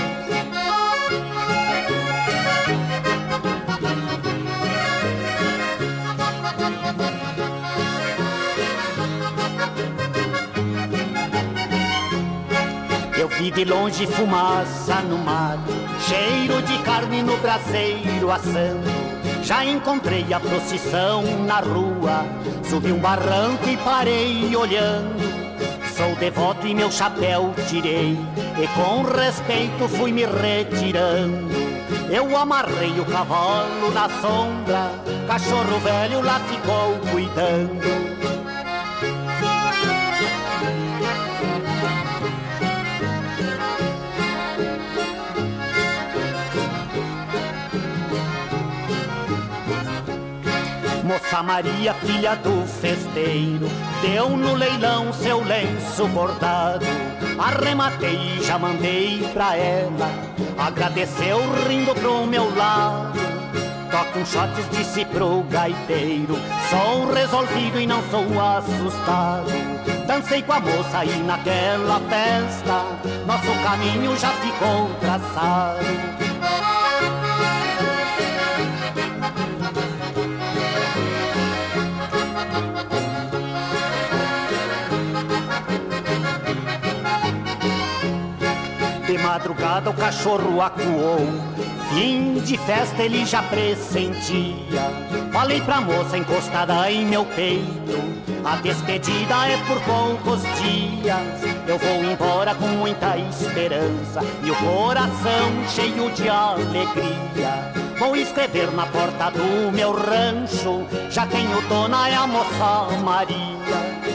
Vi de longe fumaça no mato, cheiro de carne no braseiro assando. Já encontrei a procissão na rua, subi um barranco e parei olhando. Sou devoto e meu chapéu tirei, e com respeito fui me retirando. Eu amarrei o cavalo na sombra, cachorro velho lá ficou cuidando. Moça Maria, filha do festeiro, deu no leilão seu lenço bordado. Arrematei e já mandei pra ela, agradeceu rindo pro meu lado. Toca um shots, disse pro gaiteiro, sou resolvido e não sou assustado. Dancei com a moça e naquela festa, nosso caminho já ficou traçado. Madrugada o cachorro acuou. Fim de festa ele já pressentia. Falei pra moça encostada em meu peito. A despedida é por poucos dias. Eu vou embora com muita esperança e o coração cheio de alegria. Vou escrever na porta do meu rancho. Já tenho dona, é a moça Maria.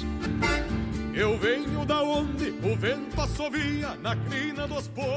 O vento assovia na crina dos potros.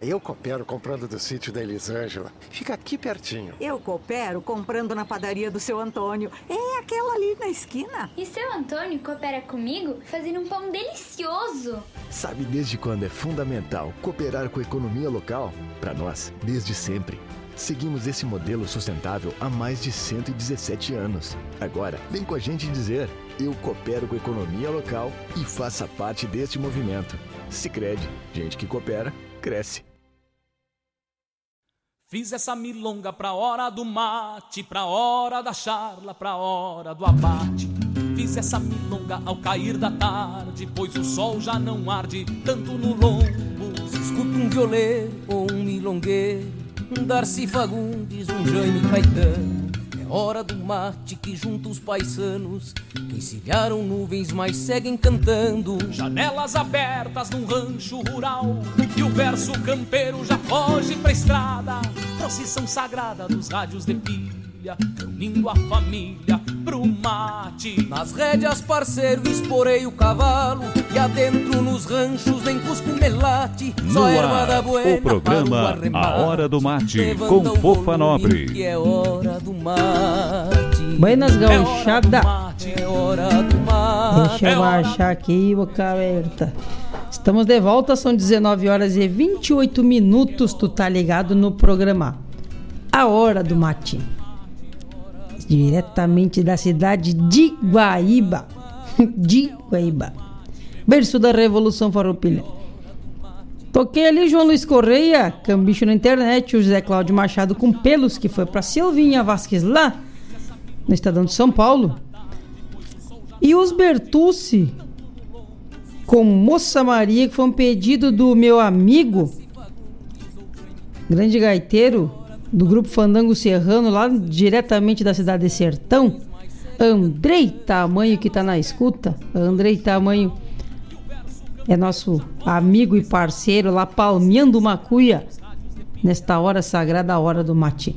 Eu coopero comprando do sítio da Elisângela. Fica aqui pertinho. Eu coopero comprando na padaria do seu Antônio. É aquela ali na esquina. E seu Antônio coopera comigo fazendo um pão delicioso. Sabe desde quando é fundamental cooperar com a economia local? Para nós, desde sempre. Seguimos esse modelo sustentável há mais de 117 anos. Agora, vem com a gente dizer: eu coopero com a economia local e faça parte deste movimento. Sicredi, gente que coopera, cresce. Fiz essa milonga pra hora do mate, pra hora da charla, pra hora do abate. Fiz essa milonga ao cair da tarde, pois o sol já não arde tanto no lombo. Se escuta um violeiro ou um milongueiro, Darcy Fagundes, um Jaime Caetano. É hora do mate que junta os paisanos, que encilharam nuvens, mas seguem cantando. Janelas abertas num rancho rural, e o verso campeiro já foge pra estrada. Procissão sagrada dos rádios de pilha, reunindo a família pro mate. Nas rédeas, parceiro, esporei o cavalo, e adentro nos ranchos nem cusco melate. Só No erva da ar, buena o programa para o. A Hora do Mate, Levanta com Fofa Nobre. Que é hora do mate. Buenas gauchada. É hora do mate. Deixa eu achar aqui, boca aberta. Estamos de volta, são 19 horas e 28 minutos. Tu tá ligado no programa A Hora do Mate. Diretamente da cidade de Guaíba. De Guaíba. Berço da Revolução Farroupilha. Toquei ali João Luiz Correia, cambicho na internet, o José Cláudio Machado com pelos, que foi pra Silvinha Vasquez lá, no Estadão de São Paulo. E os Bertucci com Moça Maria, que foi um pedido do meu amigo, grande gaiteiro do grupo Fandango Serrano, lá diretamente da cidade de Sertão, Andrei Tamanho, que tá na escuta. Andrei Tamanho é nosso amigo e parceiro lá palmeando Macuia nesta hora sagrada, a hora do mate.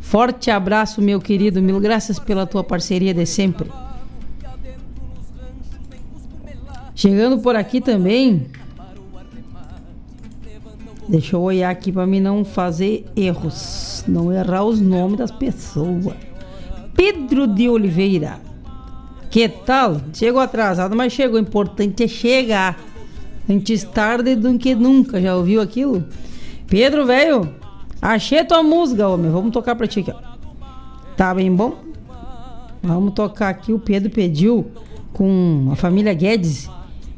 Forte abraço, meu querido, mil graças pela tua parceria de sempre. Chegando por aqui também. Deixa eu olhar aqui para mim não fazer erros, não errar os nomes das pessoas. Pedro de Oliveira. Que tal? Chegou atrasado, mas chegou. O importante é chegar. Antes tarde do que nunca. Já ouviu aquilo? Pedro, velho, achei tua música, homem. Vamos tocar pra ti aqui. Tá bem bom? Vamos tocar aqui. O Pedro pediu com a família Guedes,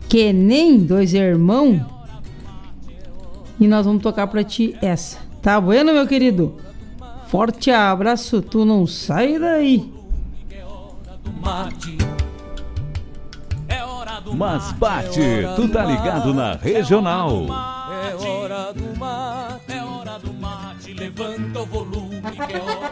que nem dois irmãos. E nós vamos tocar pra ti essa. Tá bueno, meu querido? Forte abraço, tu não sai daí. Mas bate, tu tá ligado na regional. É hora do mate, é hora do mate, levanta o volume que é hora.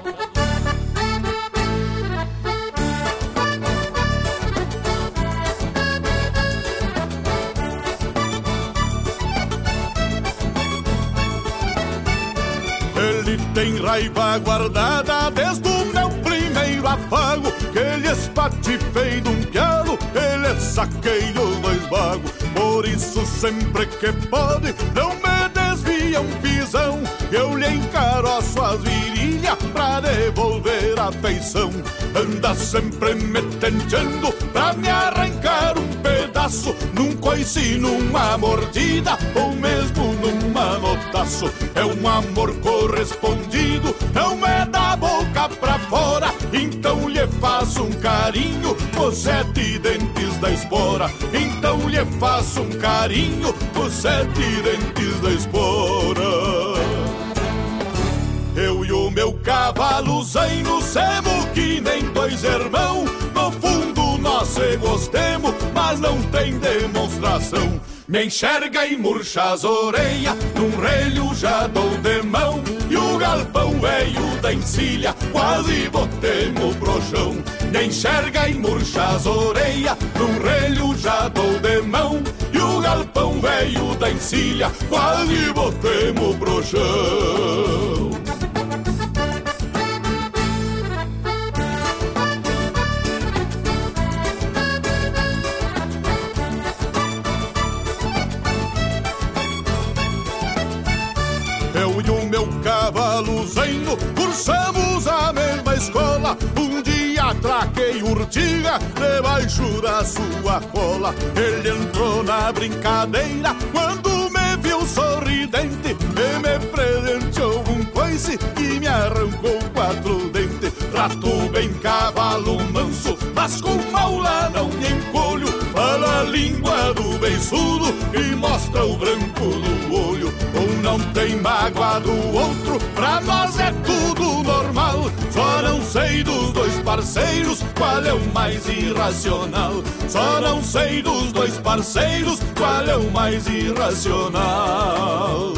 Tem raiva guardada desde o meu primeiro afago Que ele espatifei de um pialo, ele saqueia os dois vagos Por isso sempre que pode, não me desvia um pisão. Eu lhe encaro as virilhas pra devolver a feição. Anda sempre me tentando pra me arrancar um pedaço Num coice, numa mordida ou mesmo num manotaço É um amor correspondido, não é da boca pra fora. Então lhe faço um carinho com sete dentes da espora. Então lhe faço um carinho com sete dentes da espora eu e o meu cavalo zaino semos que nem dois irmãos. No fundo nós se gostemos, mas não tem demonstração. Me enxerga e murcha as orelhas, num relho já dou de mão. E o galpão velho da encilha, quase botemos pro chão. Me enxerga e murcha as orelhas, num relho já dou de mão. E o galpão velho da encilha, quase botemos pro chão. Cursamos a mesma escola. Um dia atraquei urtiga debaixo da sua cola. Ele entrou na brincadeira quando me viu sorridente e me presenteou um coice que me arrancou quatro dentes. Trato bem cavalo manso, mas com maula não me língua do beiçudo e mostra o branco do olho. Um não tem mágoa do outro, pra nós é tudo normal. Só não sei dos dois parceiros qual é o mais irracional. Só não sei dos dois parceiros qual é o mais irracional.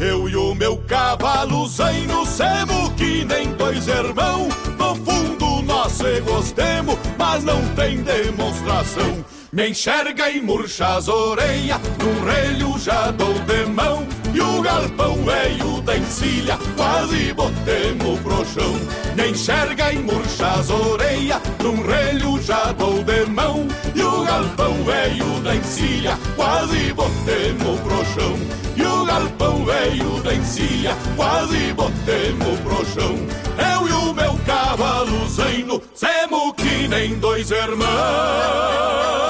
Eu e o meu cavalo zaino semos que nem dois irmãos. No fundo nós se gostemos, mas não tem demonstração. Me enxerga e murcha as orelhas, num relho já dou de mão. Galpão velho da encilha, quase botemos pro chão. Me enxerga e murcha as orelhas, num relho já dou de mão. E o galpão velho da encilha, quase botemos pro chão. E o galpão velho da encilha, quase botemos pro chão. Eu e o meu cavalo zaino, semos que nem dois irmãos.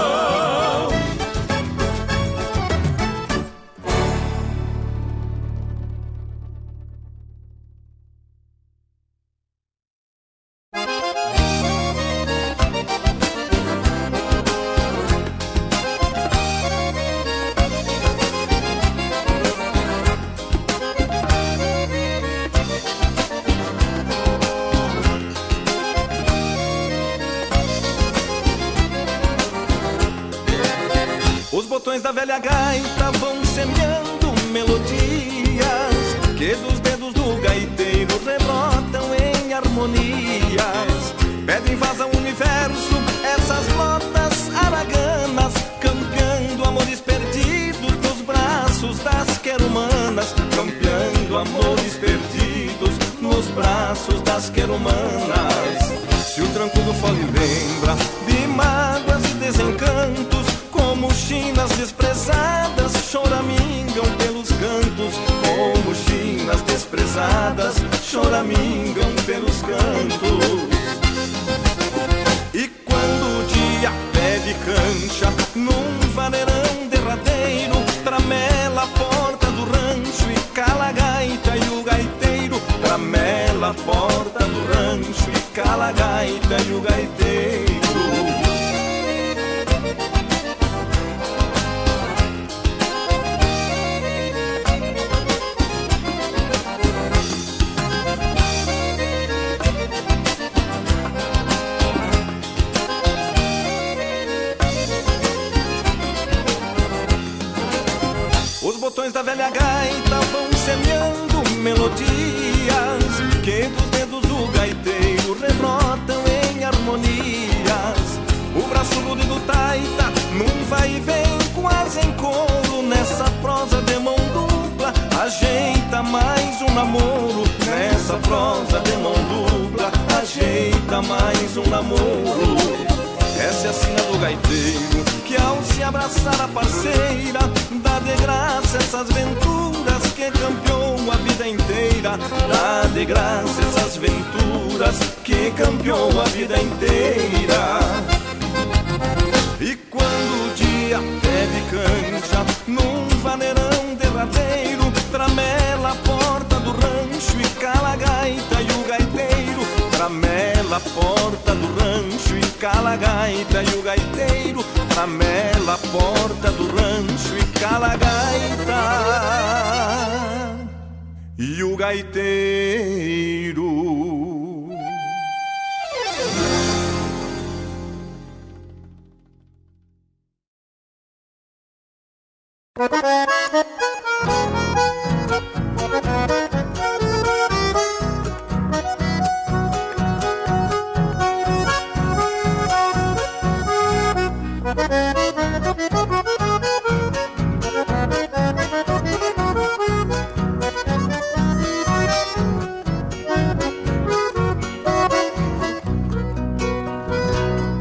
Botões da velha gaita vão semeando melodias que dos dedos do gaiteiro rebrotam em harmonias. Pedem vaz ao universo essas notas araganas, campeando amores perdidos nos braços das querumanas, campeando amores perdidos nos braços das querumanas. Se o tranco do fole lembra de mágoas e desencantos, como chinas desprezadas choramingam pelos cantos, como chinas desprezadas choramingam pelos cantos. E quando o dia pede cancha num vaneirão derradeiro, tramela a porta do rancho e cala a gaita e o gaiteiro, tramela a porta do rancho e cala a gaita e o gaiteiro. Botões da velha gaita vão semeando melodias que dos dedos do gaiteiro rebrotam em harmonias. O braço rude do taita num vai e vem quase em coro nessa prosa de mão dupla. Ajeita mais um namoro nessa prosa de mão dupla. Ajeita mais um namoro. Essa é a sina do gaiteiro que ao se abraçar a parceira dá de graça essas venturas que campeou a vida inteira. Dá de graça essas venturas que campeou a vida inteira. E quando o dia pede cancha num vaneirão derradeiro, tramela a porta do rancho e cala a gaita e o gaiteiro. Tramela a porta do rancho cala a gaita e o gaiteiro. Tramela a porta do rancho e cala a gaita e o gaiteiro.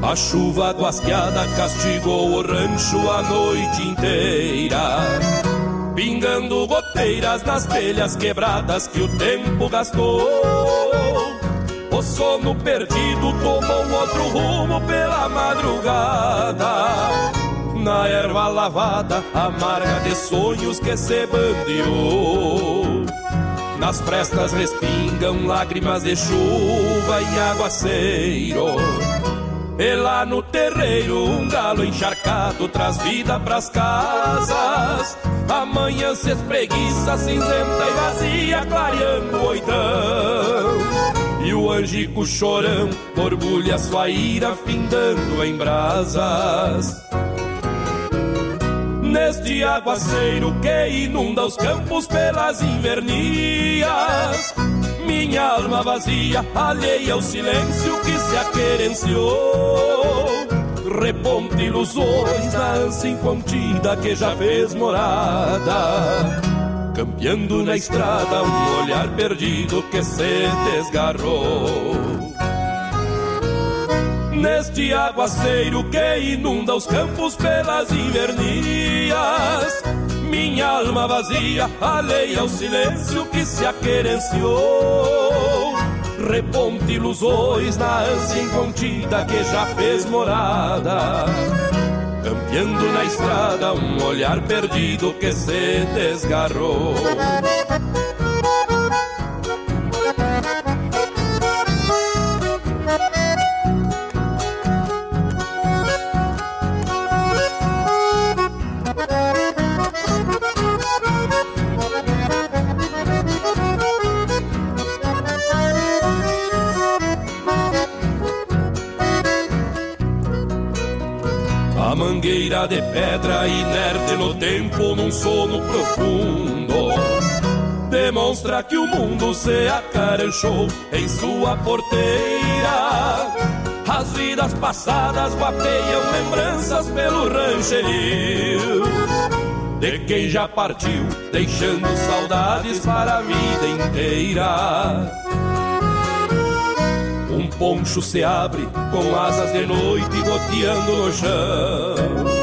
A chuva guasqueada castigou o rancho a noite inteira, pingando goteiras nas telhas quebradas que o tempo gastou. Sono perdido tomou outro rumo pela madrugada. Na erva lavada, amarga de sonhos que se bandeou. Nas prestas respingam lágrimas de chuva e aguaceiro. E lá no terreiro um galo encharcado traz vida pras casas Amanhã se espreguiça cinzenta e vazia clareando o oitão E o angico chorão borbulha sua ira findando em brasas Neste aguaceiro que inunda os campos pelas invernias minha alma vazia, alheia ao silêncio que se aquerenciou. Reponte ilusões da ânsia incontida que já fez morada. Campeando na estrada um olhar perdido que se desgarrou. Neste aguaceiro que inunda os campos pelas invernias minha alma vazia, alheia ao silêncio que se aquerenciou. Reponte ilusões na ânsia incontida que já fez morada. Campeando na estrada um olhar perdido que se desgarrou. De pedra inerte no tempo num sono profundo demonstra que o mundo se acaranchou em sua porteira. As vidas passadas guapeiam lembranças pelo rancherio de quem já partiu, deixando saudades para a vida inteira. Um poncho se abre com asas de noite goteando no chão.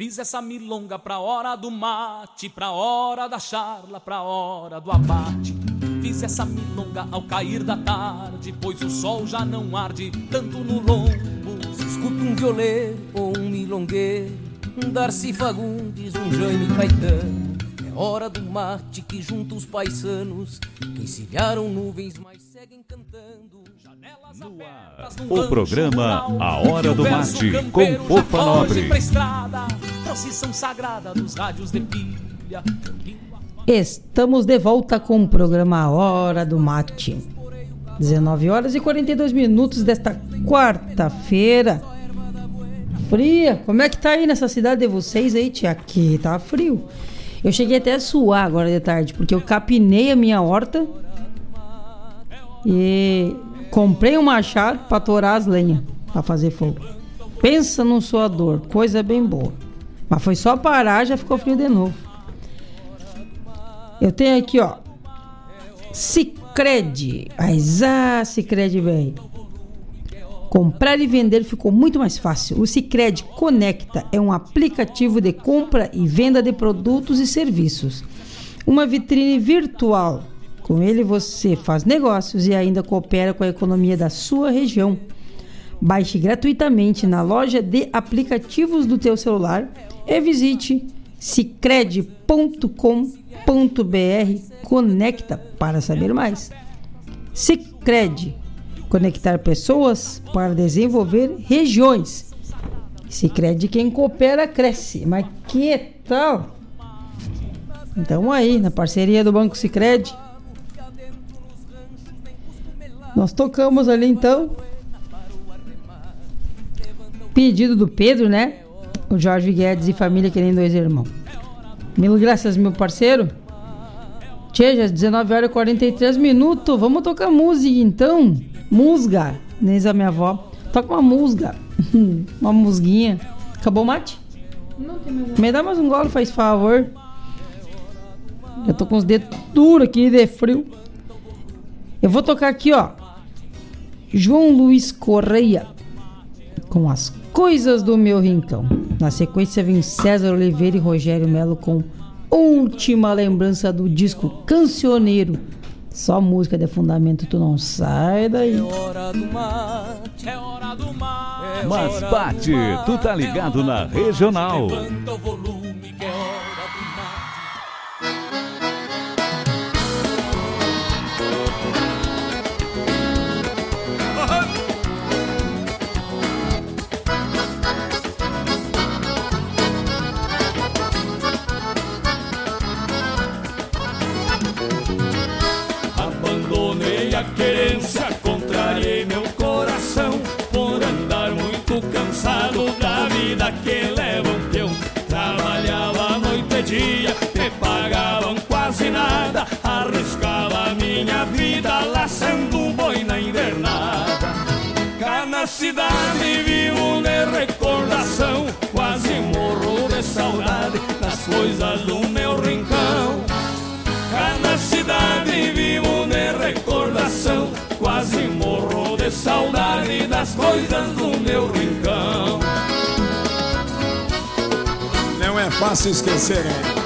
Fiz essa milonga pra hora do mate, pra hora da charla, pra hora do abate. Fiz essa milonga ao cair da tarde, pois o sol já não arde tanto no lombo. Se escuta um violeiro ou um milongueiro, um Darcy Fagundes, um Jaime Caetano. É hora do mate que junta os paisanos, que encilharam nuvens, mas seguem cantando. O programa A Hora do Mate, com Fofa Nobre. Estamos de volta com o programa A Hora do Mate. 19 horas e 42 minutos desta quarta-feira. Fria. Como é que tá aí nessa cidade de vocês aí, tia? Aqui tá frio. Eu cheguei até a suar agora de tarde, porque eu capinei a minha horta e comprei um machado para torar as lenhas, para fazer fogo. Pensa num suador, coisa bem boa. Mas foi só parar, já ficou frio de novo. Eu tenho aqui, ó. Cicred. Aizá, Cicred, velho. Comprar e vender ficou muito mais fácil. O Cicred Conecta é um aplicativo de compra e venda de produtos e serviços. Uma vitrine virtual. Com ele você faz negócios e ainda coopera com a economia da sua região. Baixe gratuitamente na loja de aplicativos do teu celular e visite cicred.com.br Conecta para saber mais. Cicred Conectar pessoas para desenvolver regiões. Cicred quem coopera cresce. Mas que tal? Então aí, na parceria do Banco Cicred. Nós tocamos ali então. Pedido do Pedro, né? O Jorge Guedes e família querendo dois irmãos. Mil graças, meu parceiro. Tchê, já 19 horas e 43 minutos. Vamos tocar música então. musga, nem diz a minha avó. Toca uma musga, uma musguinha. Acabou o mate? Não tem mais Me dá mais um gole, faz favor. Eu tô com os dedos duros aqui de frio. Eu vou tocar aqui, ó. João Luiz Correia com as coisas do meu rincão. Na sequência vem César Oliveira e Rogério Melo com última lembrança do disco Cancioneiro. Só música de fundamento, tu não sai daí. Mas bate, tu tá ligado na regional. Saudade das coisas do meu rincão. Não é fácil esquecer, hein?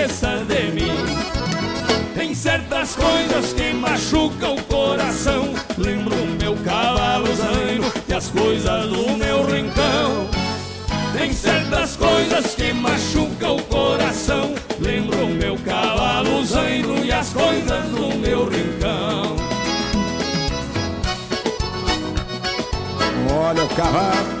Esqueça de mim. Tem certas coisas que machucam o coração. Lembro o meu cavalo zaino e as coisas do meu rincão. Tem certas coisas que machucam o coração. Lembro o meu cavalo zaino e as coisas do meu rincão. Olha o cavalo.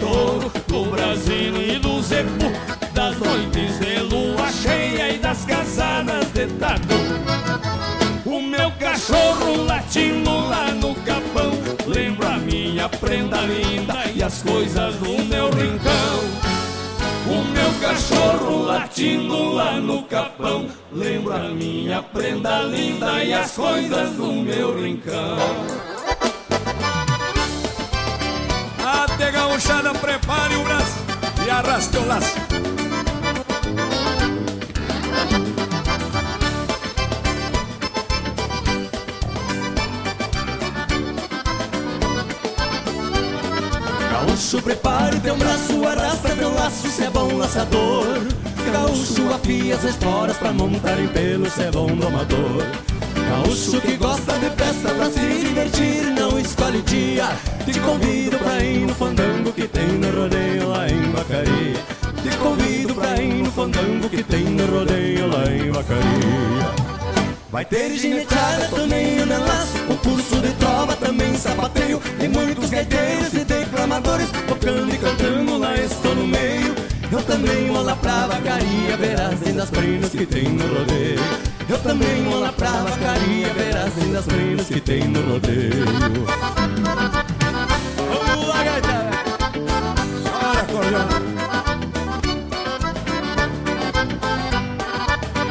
Do Brasil e do Zepu. Das noites de lua cheia e das casadas de tatu. O meu cachorro latindo lá no capão Lembra a minha prenda linda e as coisas do meu rincão O meu cachorro latindo lá no capão Lembra a minha prenda linda e as coisas do meu rincão gauchada, prepare o braço e arraste o laço. Gaúcho, prepare teu braço, arrasta teu laço, se é bom laçador. Gaúcho, afia as esporas pra montar em pelo, se é bom domador. Gaúcho que gosta de festa pra se divertir, não escolhe dia. Te convido pra ir no fandango que tem no rodeio lá em Vacaria. Te convido pra ir no fandango que tem no rodeio lá em Vacaria. Vai ter gineteada também, anda laço, concurso de trova também, sapateio. Tem muitos gaiteiros e declamadores, tocando e cantando, lá estou no meio. Eu também vou lá pra vacaria, verás das prendas que tem no rodeio. Eu também vou lá pra vacaria, verás das prendas que tem no rodeio. Vamos lá, gaita! Chora, cordial.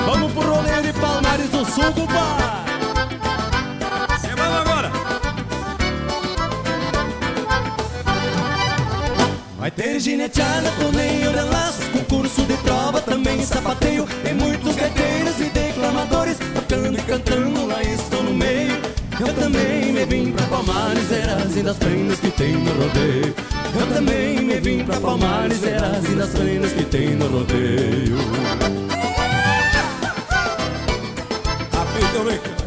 Vamos pro rodeio de Palmares do Sul, agora. Vai ter gineteada, torneio de laço, concurso de prova, também sapateio. Tem muitos cantando, lá estou no meio. Eu também me vim pra Palmares, Eras e das prendas que tem no rodeio. Eu também me vim pra Palmares, Eras e das das treinas que tem no rodeio. Apita recado.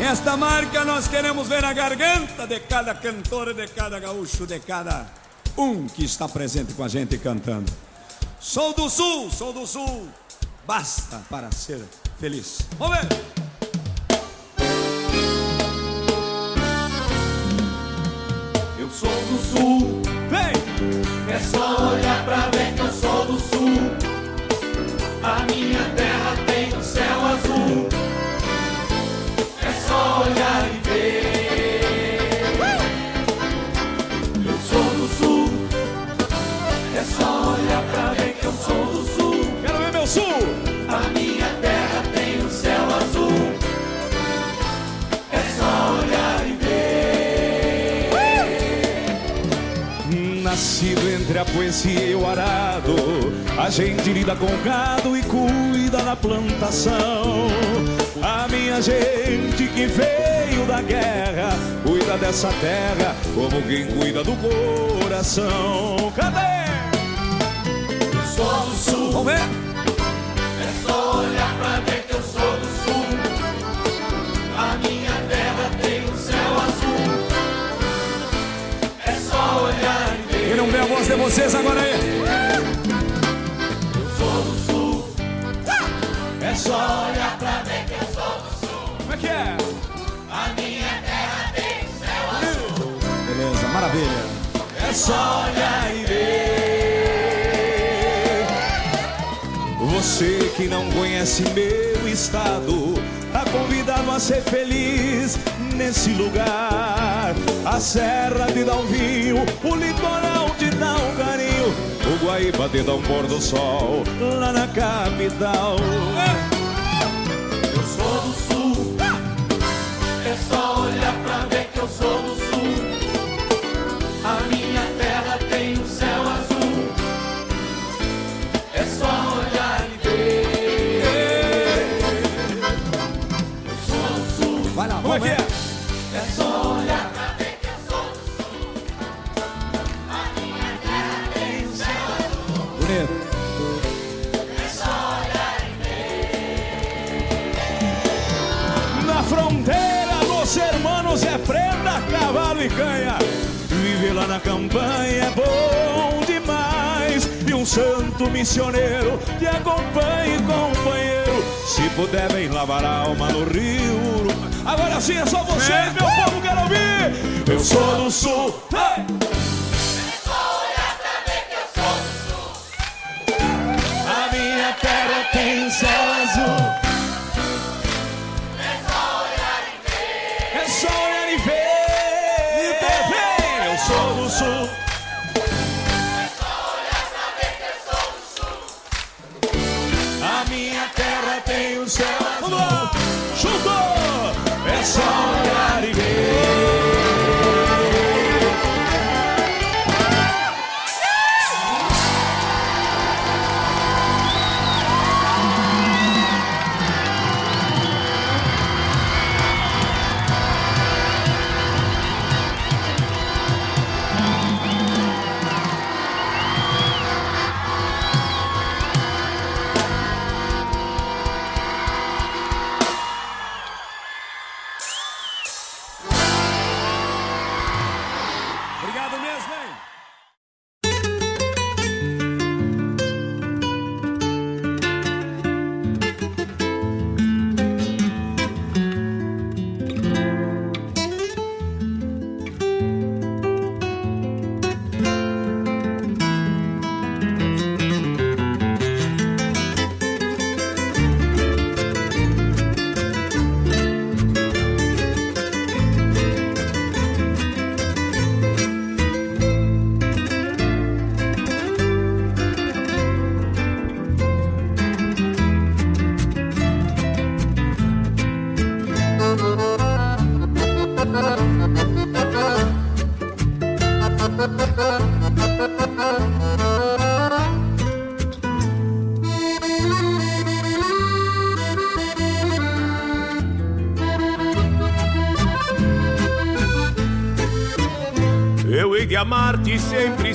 Esta marca nós queremos ver na garganta de cada cantor, de cada gaúcho, de cada um que está presente com a gente cantando. Sou do Sul, sou do Sul, basta para ser feliz. Vamos ver! A poesia e o arado, a gente lida com gado e cuida da plantação. A minha gente que veio da guerra, cuida dessa terra como quem cuida do coração. Cadê? Sou do sul. Vamos ver? Voz de vocês agora aí? Eu sou do sul. É só olhar pra ver que eu sou do sul. Como é que é? A minha terra tem céu azul. Beleza, maravilha. É só olhar e ver. Você que não conhece meu estado, tá convidado a ser feliz nesse lugar. A serra te dá um vinho, o litoral te dá um carinho, o Guaíba te dá um pôr do sol lá na capital. Eu na campanha é bom demais. E um santo missioneiro que acompanhe companheiro. Se puder, vem lavar a alma no rio. Agora sim é só vocês, meu povo, quero ouvir. Eu sou do sul. Hey! Junto.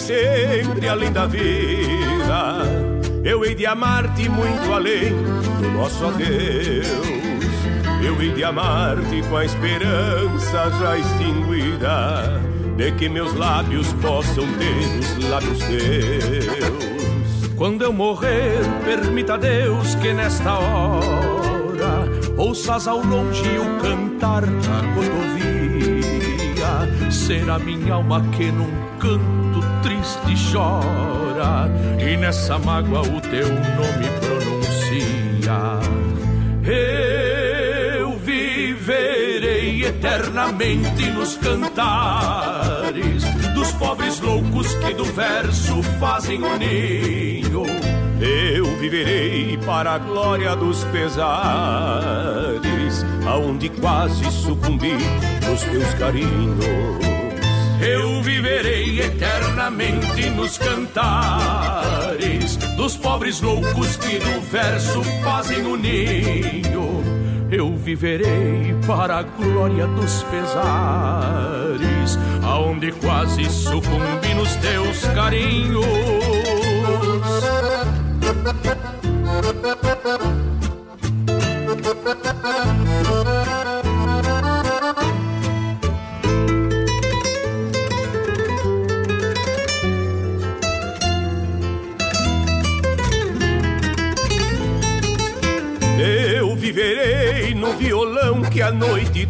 Sempre, além da vida. Eu hei de amar-te muito além do nosso adeus. Eu hei de amar-te com a esperança já extinguida de que meus lábios possam ter os lábios teus. Quando eu morrer, permita Deus que nesta hora ouças ao longe o cantar da rodovia. Será minha alma que num canto triste chora e nessa mágoa o teu nome pronuncia. Eu viverei eternamente nos cantares dos pobres loucos que do verso fazem o ninho. Eu viverei para a glória dos pesares, aonde quase sucumbi nos teus carinhos. Eu viverei eternamente nos cantares dos pobres loucos que do verso fazem o ninho. Eu viverei para a glória dos pesares, aonde quase sucumbi nos teus carinhos.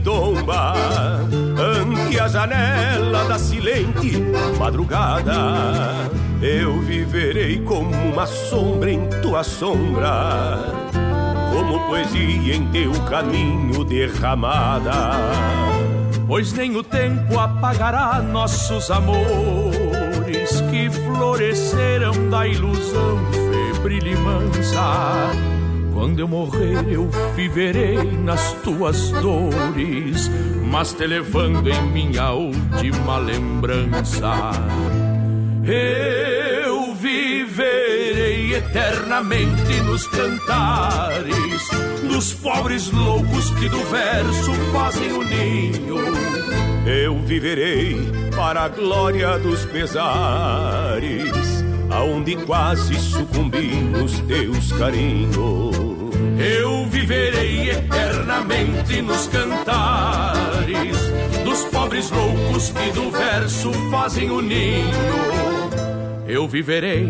Tomba, ante a janela da silente madrugada. Eu viverei como uma sombra em tua sombra, como poesia em teu caminho derramada. Pois nem o tempo apagará nossos amores que floresceram da ilusão febril e mansa. Quando eu morrer, eu viverei nas tuas dores, mas te levando em minha última lembrança. Eu viverei eternamente nos cantares dos pobres loucos que do verso fazem o ninho. Eu viverei para a glória dos pesares, aonde quase sucumbi nos teus carinhos. Eu viverei eternamente nos cantares dos pobres loucos que do verso fazem o ninho. Eu viverei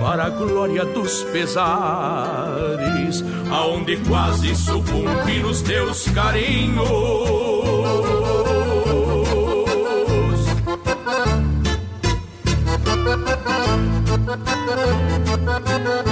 para a glória dos pesares, aonde quase sucumbi nos teus carinhos.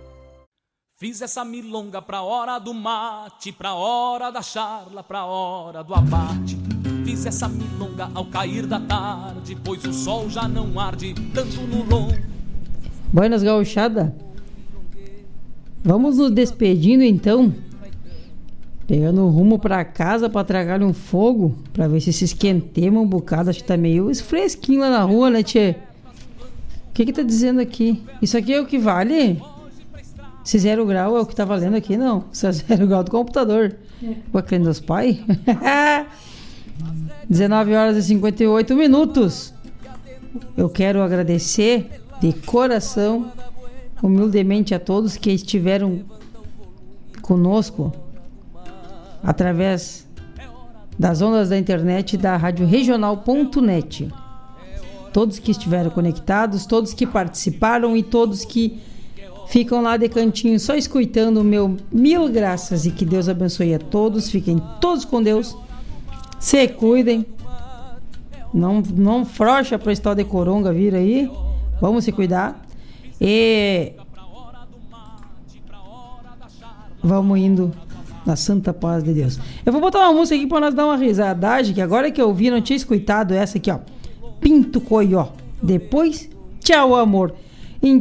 Fiz essa milonga pra hora do mate, pra hora da charla, pra hora do abate. Fiz essa milonga ao cair da tarde, pois o sol já não arde tanto no longo. Buenas gauchada. Vamos nos despedindo então. Pegando rumo pra casa pra tragar um fogo, pra ver se se esquentemos um bocado. Acho que tá meio fresquinho lá na rua, né, tchê? O que que tá dizendo aqui? Isso aqui é o que vale? Se zero grau é o que tá valendo aqui, não. Se é zero grau do computador. O crente dos pais? 19 horas e 58 minutos. Eu quero agradecer de coração, humildemente a todos que estiveram conosco através das ondas da internet da Rádio Regional.net. Todos que estiveram conectados, todos que participaram e todos que ficam lá de cantinho só escutando o meu mil graças e que Deus abençoe a todos. Fiquem todos com Deus. Se cuidem. Não, não frocha pra esse tal de coronga vir aí. Vamos se cuidar. E. Vamos indo na santa paz de Deus. Eu vou botar uma música aqui pra nós dar uma risadagem, que agora que eu vi, não tinha escutado essa aqui, ó. Pinto Coió. Depois, tchau, amor.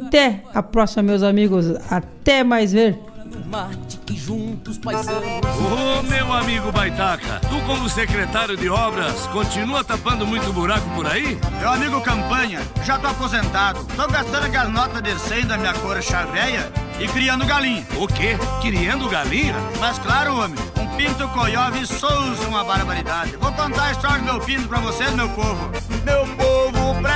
Até a próxima, meus amigos. Até mais ver. Mate que juntos paisanos. Ô meu amigo Baitaca, tu como secretário de obras, continua tapando muito buraco por aí? Meu amigo Campanha, já tô aposentado. Tô gastando aquelas notas de 100 da minha cor chaveia e criando galinha. O quê? Criando galinha? Mas claro, homem, um pinto coió viçoso uma barbaridade. Vou contar a história do meu pinto pra vocês, meu povo. Meu povo, preste